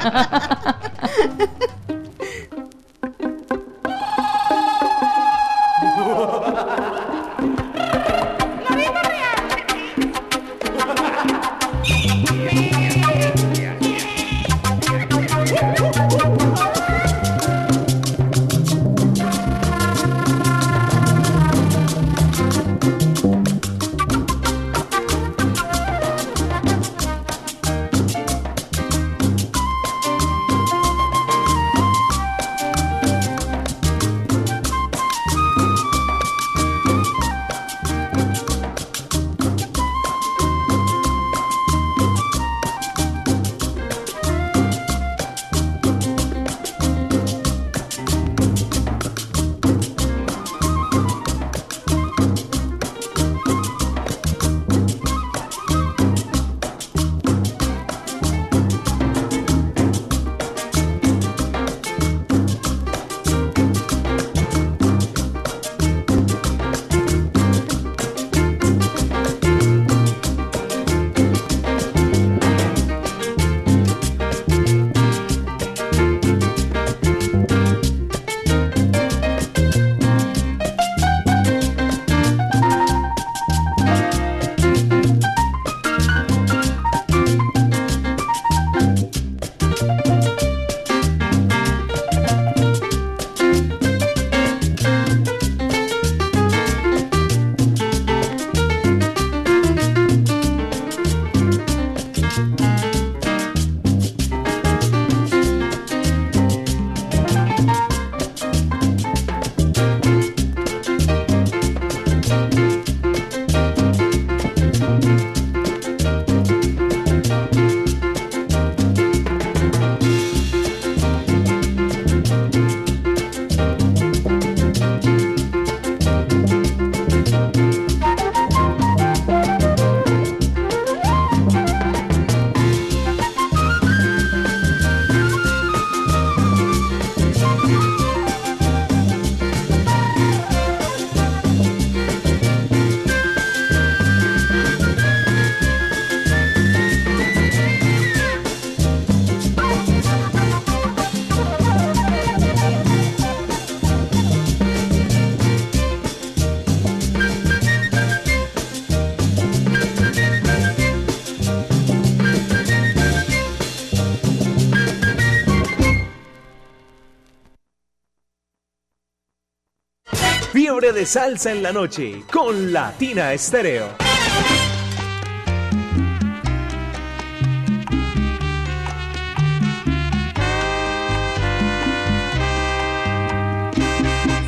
De salsa en la noche con Latina Estéreo.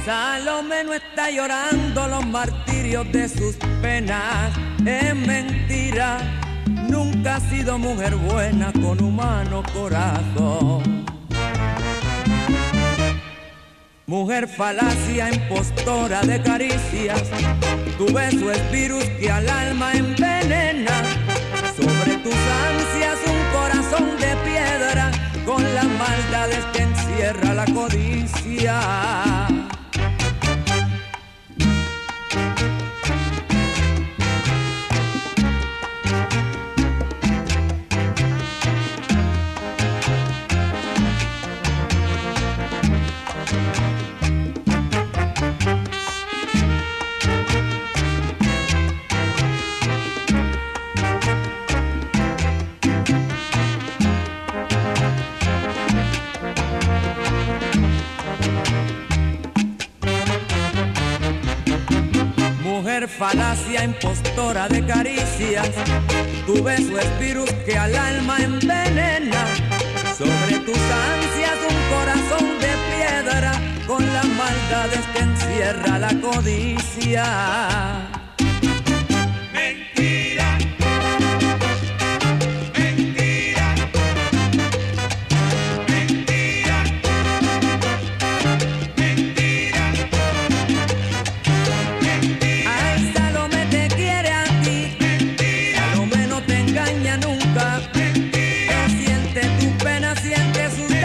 Salome no está llorando los martirios de sus penas, es mentira. Nunca ha sido mujer buena con humano corazón. Mujer falacia, impostora de caricias, tu beso es virus que al alma envenena. Sobre tus ansias un corazón de piedra, con las maldades que encierra la codicia. Impostora de caricias, tu beso es virus que al alma envenena. Sobre tus ansias un corazón de piedra, con las maldades que encierra la codicia. Pena, siente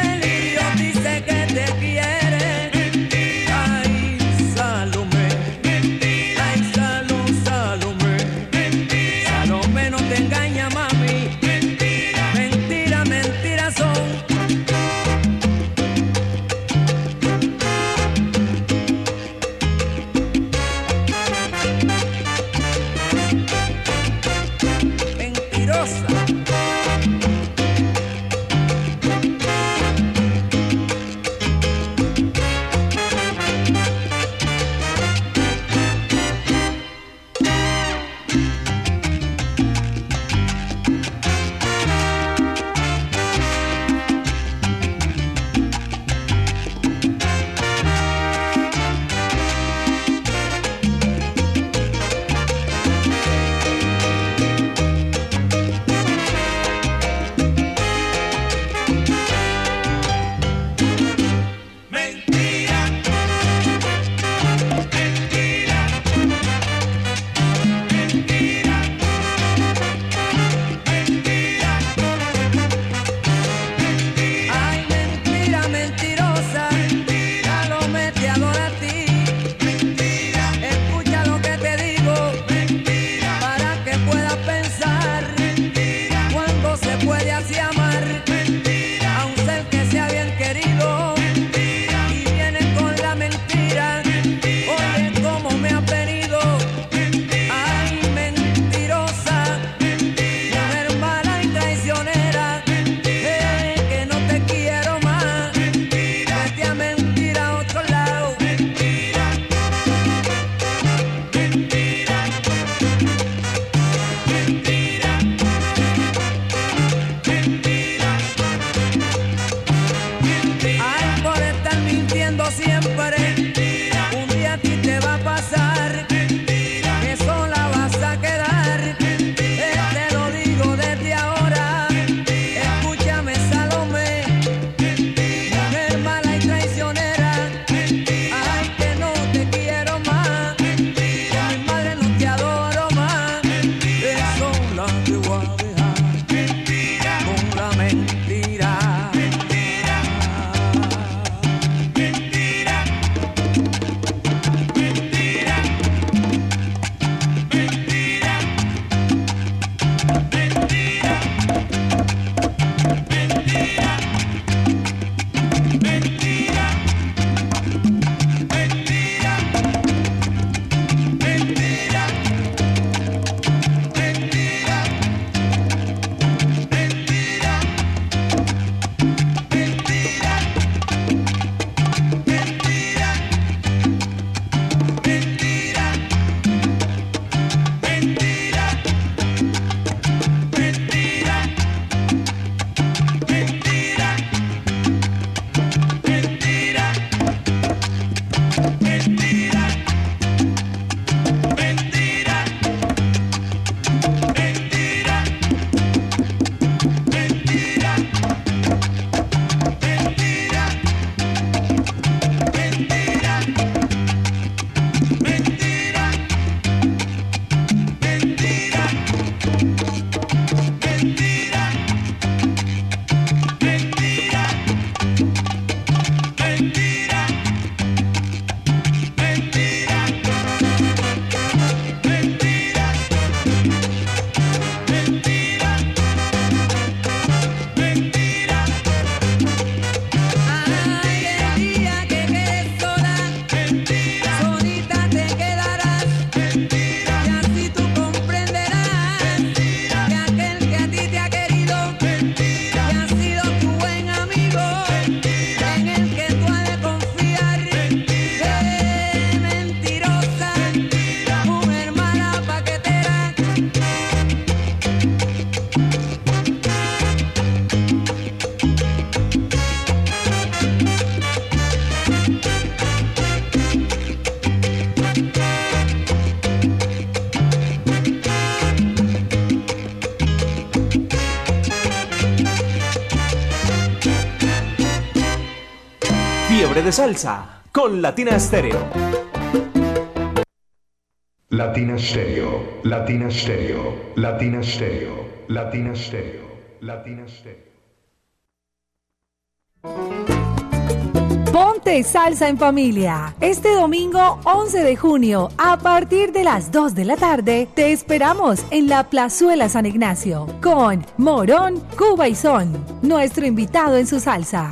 de salsa con Latina Estéreo. Latina Stereo, Latina Stereo, Latina Stereo, Latina Stereo, Latina Stereo. Ponte salsa en familia. Este domingo 11 de junio, a partir de las 2 de la tarde, te esperamos en la Plazuela San Ignacio con Morón, Cuba y Son, nuestro invitado en su salsa.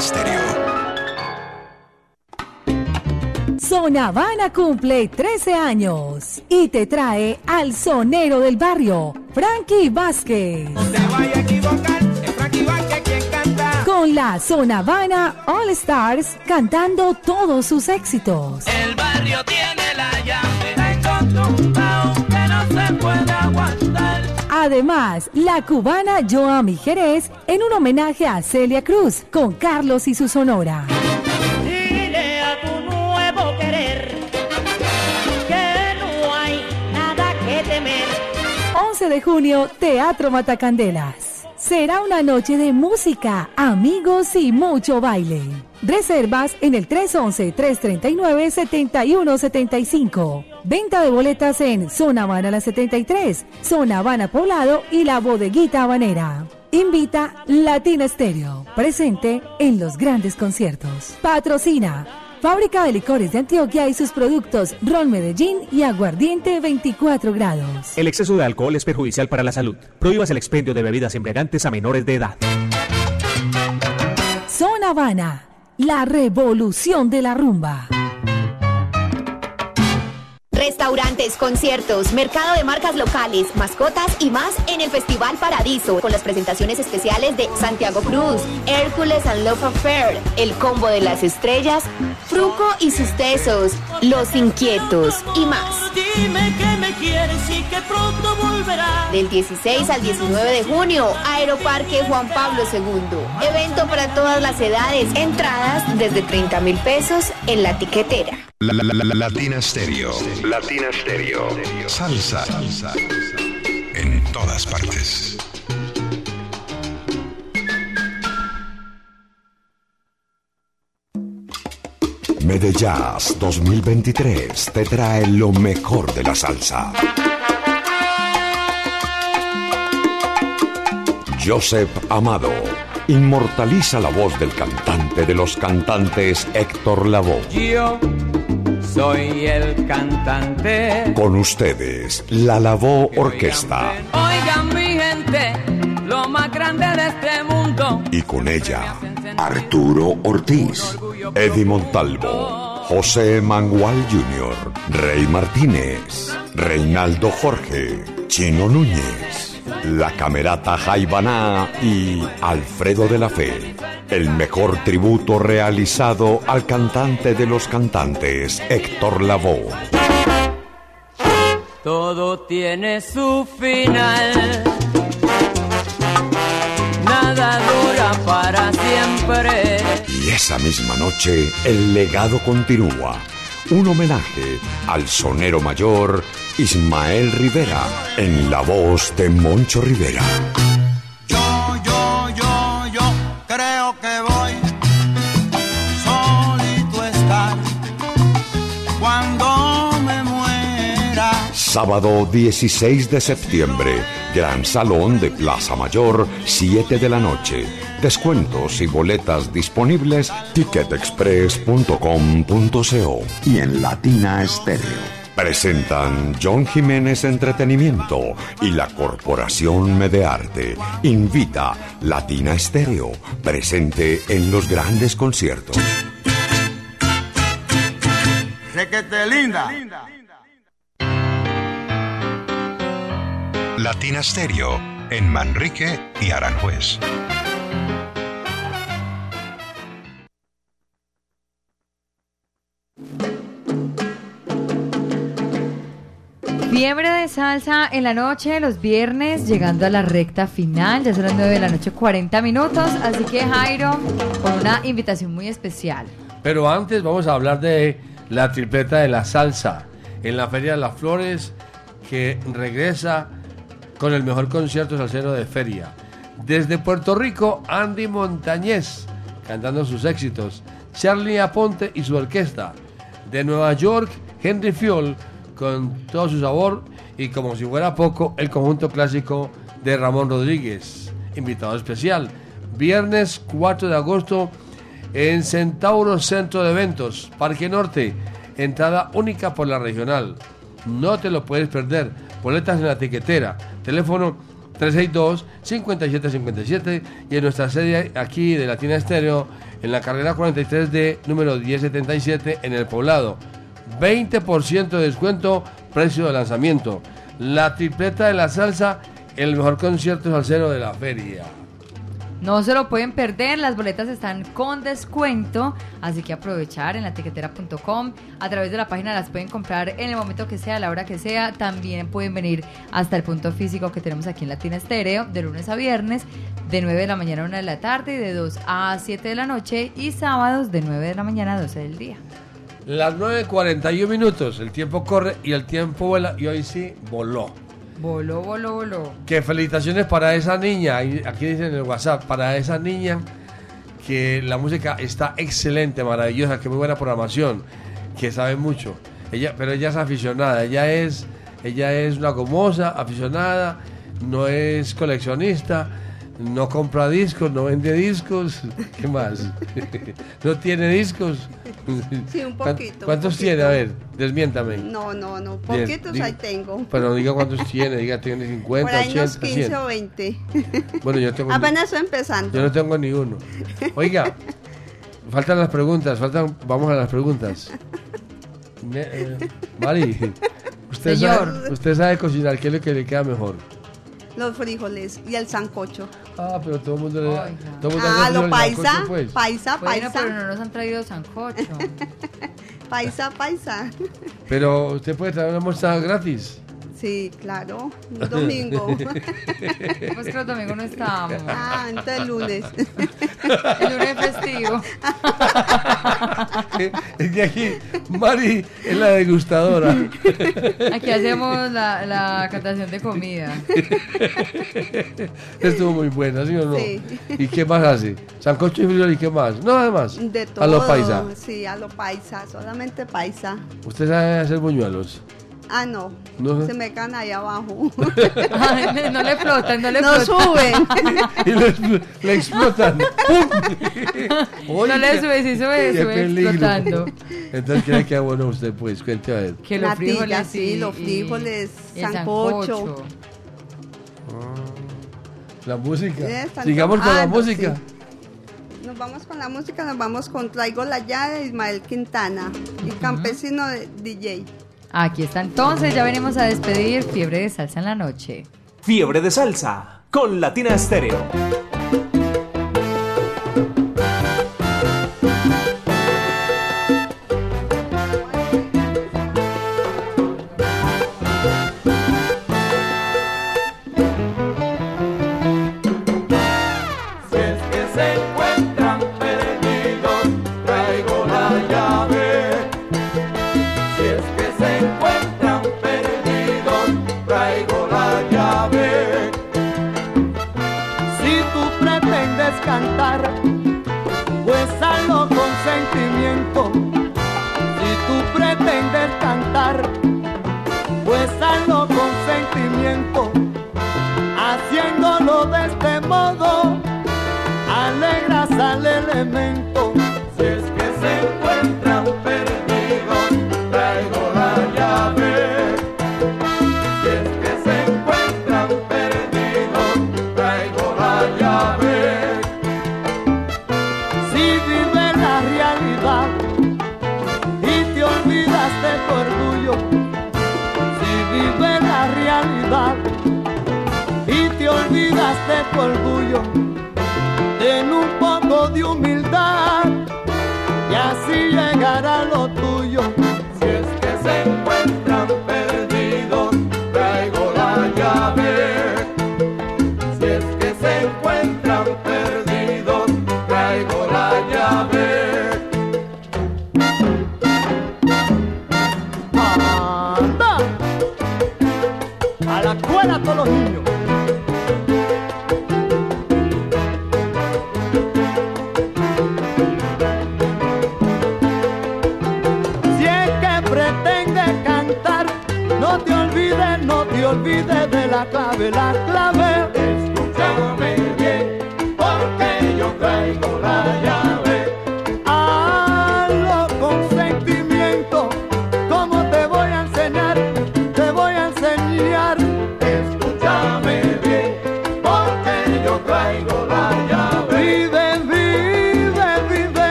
Estéreo. Zona Habana cumple 13 años y te trae al sonero del barrio, Frankie Vázquez. Con la Zona Habana All Stars cantando todos sus éxitos. El barrio tiene la llave. Tengo tumbao Además, la cubana Joami Jerez en un homenaje a Celia Cruz con Carlos y su sonora. Dile a tu nuevo querer que no hay nada que temer. 11 de junio, Teatro Matacandelas. Será una noche de música, amigos y mucho baile. Reservas en el 311-339-7175. Venta de boletas en Zona Habana La 73, Zona Habana Poblado y La Bodeguita Habanera. Invita Latina Stereo, presente en los grandes conciertos. Patrocina Fábrica de Licores de Antioquia y sus productos Ron Medellín y Aguardiente 24 grados. El exceso de alcohol es perjudicial para la salud. Prohíbas el expendio de bebidas embriagantes a menores de edad. Zona Habana, la revolución de la rumba. Restaurantes, conciertos, mercado de marcas locales, mascotas y más en el Festival Paradiso, con las presentaciones especiales de Santiago Cruz, Hércules and Love Affair, El Combo de las Estrellas, Fruco y sus tesos, Los Inquietos y más. Me quieres y que pronto volverás. Del 16 al 19 de junio, Aeroparque Juan Pablo II. Evento para todas las edades. Entradas desde 30 mil pesos en la tiquetera. La, la, la, la- Latina Stereo. Latina Stereo. Salsa. Salsa. En todas partes. Medellas 2023 te trae lo mejor de la salsa. Joseph Amado inmortaliza la voz del cantante de los cantantes Héctor Lavoe. Yo soy el cantante. Con ustedes, la Lavoe Orquesta. Oigan mi gente, lo más grande de este mundo. Y con ella, Arturo Ortiz, Eddie Montalvo, José Mangual Jr., Rey Martínez, Reinaldo Jorge, Chino Núñez, la camerata Jaibaná y Alfredo de la Fe. El mejor tributo realizado al cantante de los cantantes, Héctor Lavoe. Todo tiene su final. Nada dura para siempre. Esa misma noche, el legado continúa. Un homenaje al sonero mayor Ismael Rivera en la voz de Moncho Rivera. Yo, yo, yo creo que Sábado 16 de septiembre, Gran Salón de Plaza Mayor, 7 de la noche. Descuentos y boletas disponibles ticketexpress.com.co y en Latina Estéreo. Presentan John Jiménez Entretenimiento y la Corporación Medearte. Invita Latina Estéreo, presente en los grandes conciertos. Requete linda. Latina Stereo en Manrique y Aranjuez. Fiebre de salsa en la noche, los viernes, llegando a la recta final. Ya son las 9 de la noche, 40 minutos. Así que Jairo, con una invitación muy especial. Pero antes vamos a hablar de la tripleta de la salsa en la Feria de las Flores que regresa con el mejor concierto salsero de feria. Desde Puerto Rico, Andy Montañez cantando sus éxitos, Charlie Aponte y su orquesta. De Nueva York, Henry Fiol con todo su sabor y como si fuera poco, el conjunto clásico de Ramón Rodríguez, invitado especial. Viernes 4 de agosto en Centauro Centro de Eventos, Parque Norte, entrada única por la regional. No te lo puedes perder. Boletas en la tiquetera. Teléfono 362-5757 y en nuestra sede aquí de Latina Estéreo en la carrera 43 de número 1077 en el poblado. 20% de descuento, precio de lanzamiento. La tripleta de la salsa, el mejor concierto salsero de la feria. No se lo pueden perder, las boletas están con descuento, así que aprovechar en la tiquetera.com. A través de la página las pueden comprar en el momento que sea, a la hora que sea. También pueden venir hasta el punto físico que tenemos aquí en Latina Estéreo, de lunes a viernes, de 9 de la mañana a 1 de la tarde, y de 2 a 7 de la noche, y sábados de 9 de la mañana a 12 del día. Las 9.41 minutos, el tiempo corre y el tiempo vuela y hoy sí voló. Voló, voló, voló. Que felicitaciones para esa niña, aquí dicen en el WhatsApp, para esa niña que la música está excelente, maravillosa, que muy buena programación, que sabe mucho. Ella, pero ella es aficionada, ella es, ella es una gomosa, aficionada, no es coleccionista, no compra discos, no vende discos, *laughs* ¿qué más? *laughs* no tiene discos. Sí, un ¿Cuán- poquito, ¿Cuántos un tiene? A ver, desmiéntame. No, no, no, Bien, poquitos diga- ahí tengo. Pero diga cuántos tiene, diga, tiene 50, Por ahí 80, unos 15 100. o 20. Bueno, yo tengo... *laughs* Apenas estoy empezando. Yo no tengo ni uno. Oiga, faltan las preguntas, faltan, vamos a las preguntas. Eh, Mari, usted Señor. sabe, usted sabe cocinar, ¿qué es lo que le queda mejor? Los frijoles y el sancocho. Ah, pero todo el mundo le Oiga. todo el mundo Ah, lo paisa, sancocho, pues. paisa, Bueno, paisa, pero no nos han traído sancocho. *laughs* paisa, paisa. Pero usted puede traer una muestra gratis. Sí, claro, un *laughs* domingo. *laughs* Pues que los domingos no estamos. Ah, entonces el lunes. *laughs* El lunes festivo. Es que aquí Mari es la degustadora. Aquí hacemos la, la catación de comida. Estuvo muy buena, ¿sí o no? Sí. ¿Y qué más hace? Sancocho y frijol y qué más? No, además. De todo. A los paisa. Sí, a lo paisa, solamente paisa. ¿Usted sabe hacer buñuelos? Ah, no. No. Se me caen ahí abajo. Ay, no le flotan, no le No flotan. suben. *laughs* y le, le explotan. ¡Pum! No le sube, sí sube, qué sube peligro. explotando. Entonces, ¿qué queda bueno usted? Pues, cuente a ver. Que los Natilla, frijoles sí, y- los frijoles, sancocho. La música. Eh, Sigamos con la trabajando, música. sí. Nos vamos con la música, nos vamos con Traigo la llave de Ismael Quintana y Campesino de DJ. Aquí está entonces, ya venimos a despedir Fiebre de Salsa en la Noche. Fiebre de salsa con Latina Estéreo.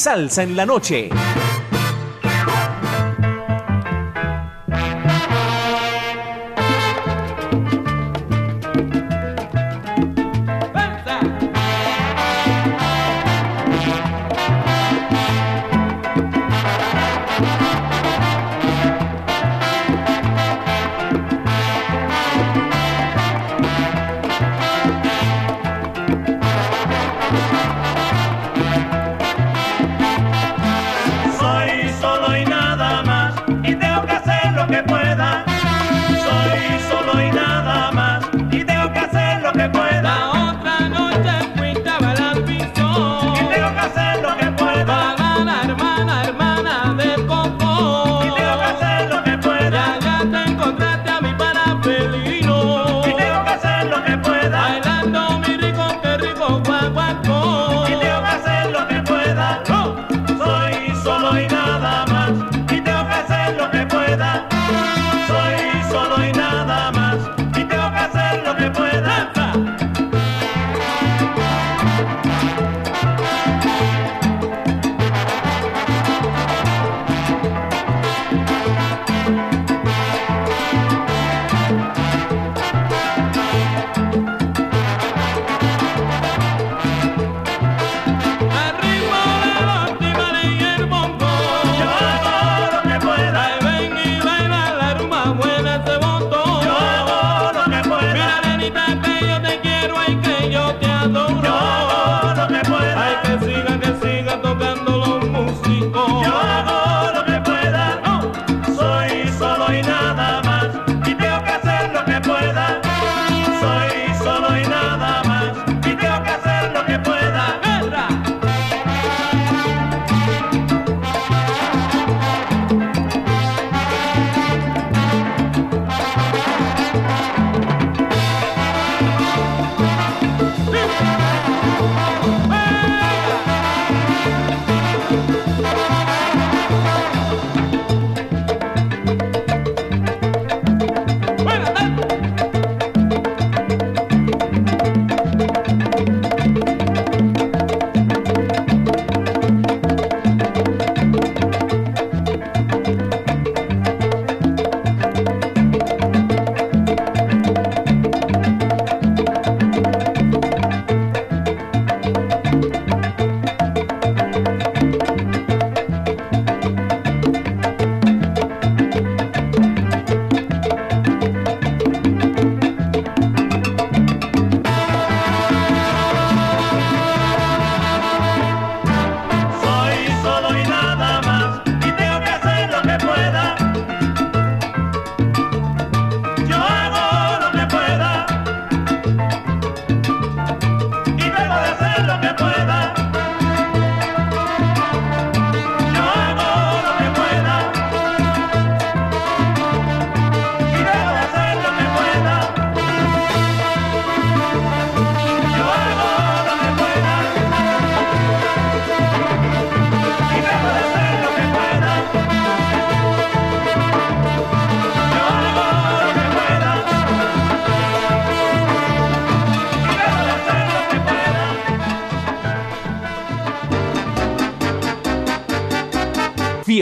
Salsa en la noche.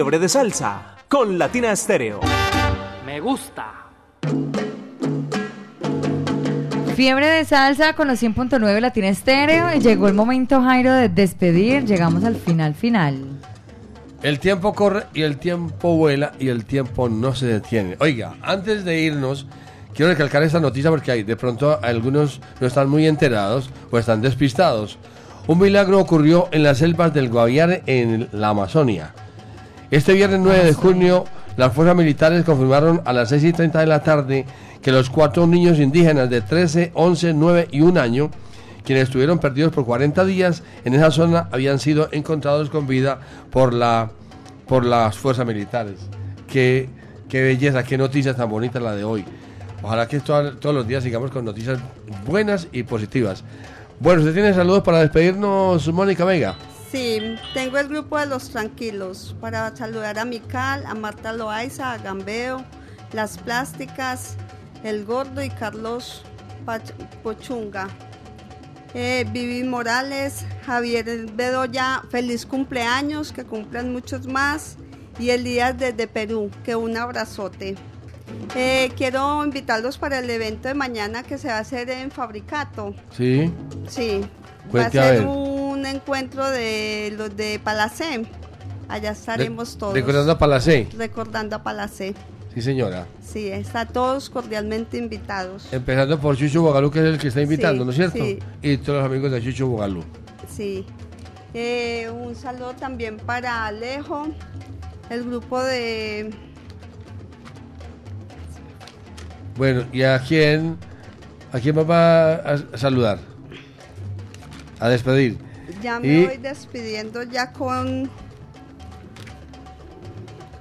Fiebre de salsa con Latina Estéreo. Me gusta. Fiebre de salsa con los 100.9 Latina Estéreo y llegó el momento, Jairo, de despedir. Llegamos al final final. El tiempo corre y el tiempo vuela y el tiempo no se detiene. Oiga, antes de irnos, quiero recalcar esta noticia porque hay, de pronto algunos no están muy enterados o están despistados. Un milagro ocurrió en las selvas del Guaviare en la Amazonia. Este viernes 9 de junio, las fuerzas militares confirmaron a las 6 y 30 de la tarde que los cuatro niños indígenas de 13, 11, 9 y 1 año, quienes estuvieron perdidos por 40 días en esa zona, habían sido encontrados con vida por, la, por las fuerzas militares. Qué, qué belleza, qué noticias tan bonitas la de hoy. Ojalá que to- todos los días sigamos con noticias buenas y positivas. Bueno, ¿usted tiene saludos para despedirnos, Mónica Vega? Sí, tengo el grupo de los tranquilos para saludar a Mical, a Marta Loaiza, a Gambeo, Las Plásticas, El Gordo y Carlos Pach- Pochunga. eh, Vivi Morales, Javier Bedoya, feliz cumpleaños, que cumplan muchos más. Y Elías desde Perú, que un abrazote. Eh, quiero invitarlos para el evento de mañana que se va a hacer en Fabricato. Sí. Sí, va a ser ver. un encuentro de los de Palacé. Allá estaremos todos. Recordando a Palacé. Recordando a Palacé. Sí, señora. Sí, están todos cordialmente invitados. Empezando por Chucho Bogalú, que es el que está invitando, Sí, ¿no es cierto? sí. Y todos los amigos de Chucho Bogalú. Sí. Eh, un saludo también para Alejo, el grupo de... Bueno, ¿y a quién, a quién vamos a, a saludar? A despedir. Ya me Y- voy despidiendo ya con...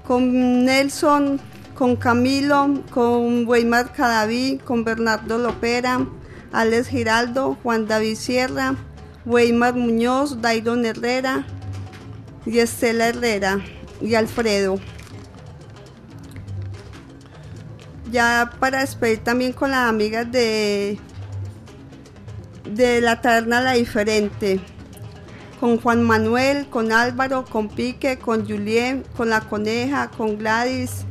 Con Nelson, con Camilo, con Weimar Cadaví, con Bernardo Lopera, Alex Giraldo, Juan David Sierra, Weimar Muñoz, Dairon Herrera y Estela Herrera y Alfredo. Ya para despedir también con las amigas de, de la taberna La Diferente, con Juan Manuel, con Álvaro, con Pique, con Julien, con La Coneja, con Gladys,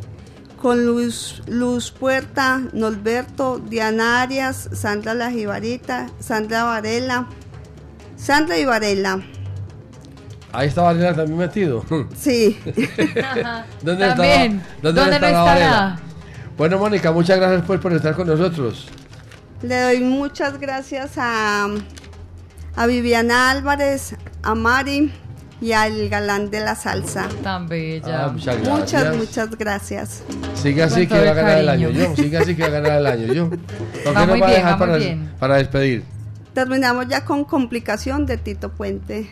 con Luz, Luz Puerta, Norberto, Diana Arias, Sandra La Jibarita, Sandra Varela, Sandra y Varela. Ahí está Varela también metido. Sí. *laughs* ¿Dónde También. estaba? ¿Dónde, ¿Dónde no estaba estará? Varela? Bueno, Mónica, muchas gracias pues, por estar con nosotros. Le doy muchas gracias a, a Viviana Álvarez, a Mari y al galán de la salsa. Tan bella. Ah, muchas Muchas, gracias. muchas gracias. Sigue así Con que va a ganar el año yo. Sigue así que va a ganar el año yo. *laughs* ¿Por qué Va nos muy va a bien, dejar va muy para, bien. para despedir? Terminamos ya con complicación de Tito Puente.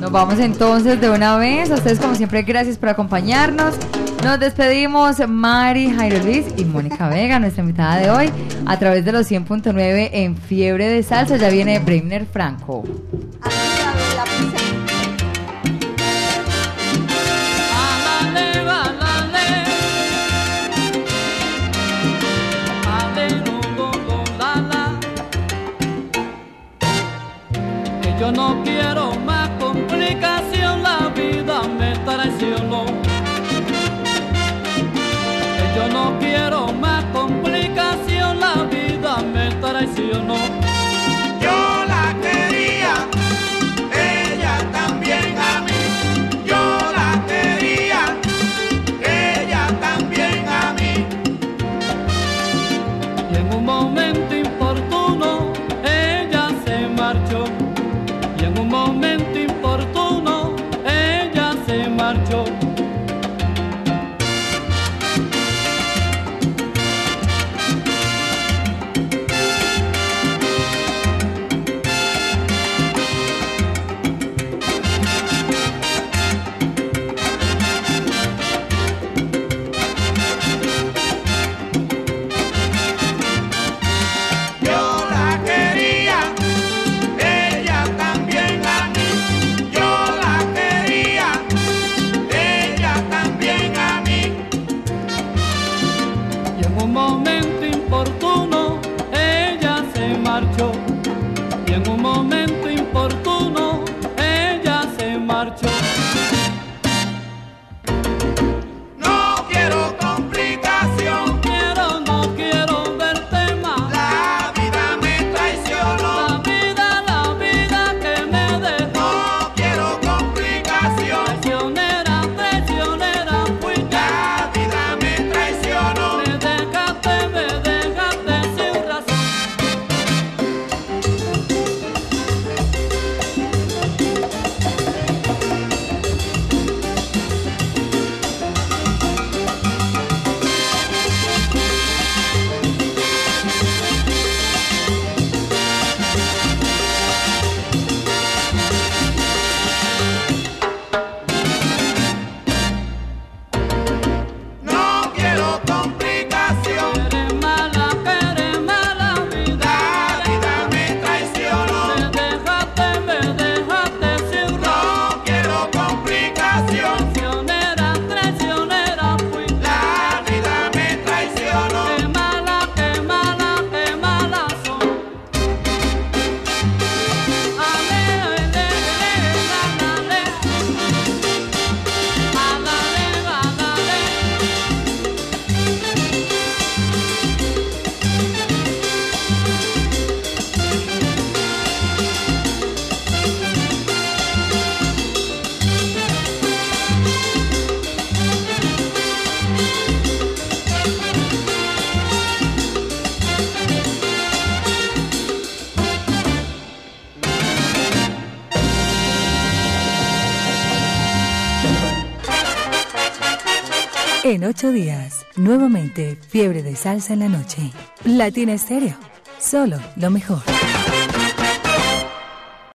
Nos vamos entonces de una vez. A ustedes, como siempre, gracias por acompañarnos. Nos despedimos Mari, Jairo Luis y Mónica Vega, nuestra invitada de hoy, a través de los 100.9 en Fiebre de Salsa. Ya viene Breiner Franco. Ocho días, nuevamente, fiebre de salsa en la noche. Latina Estéreo, solo lo mejor.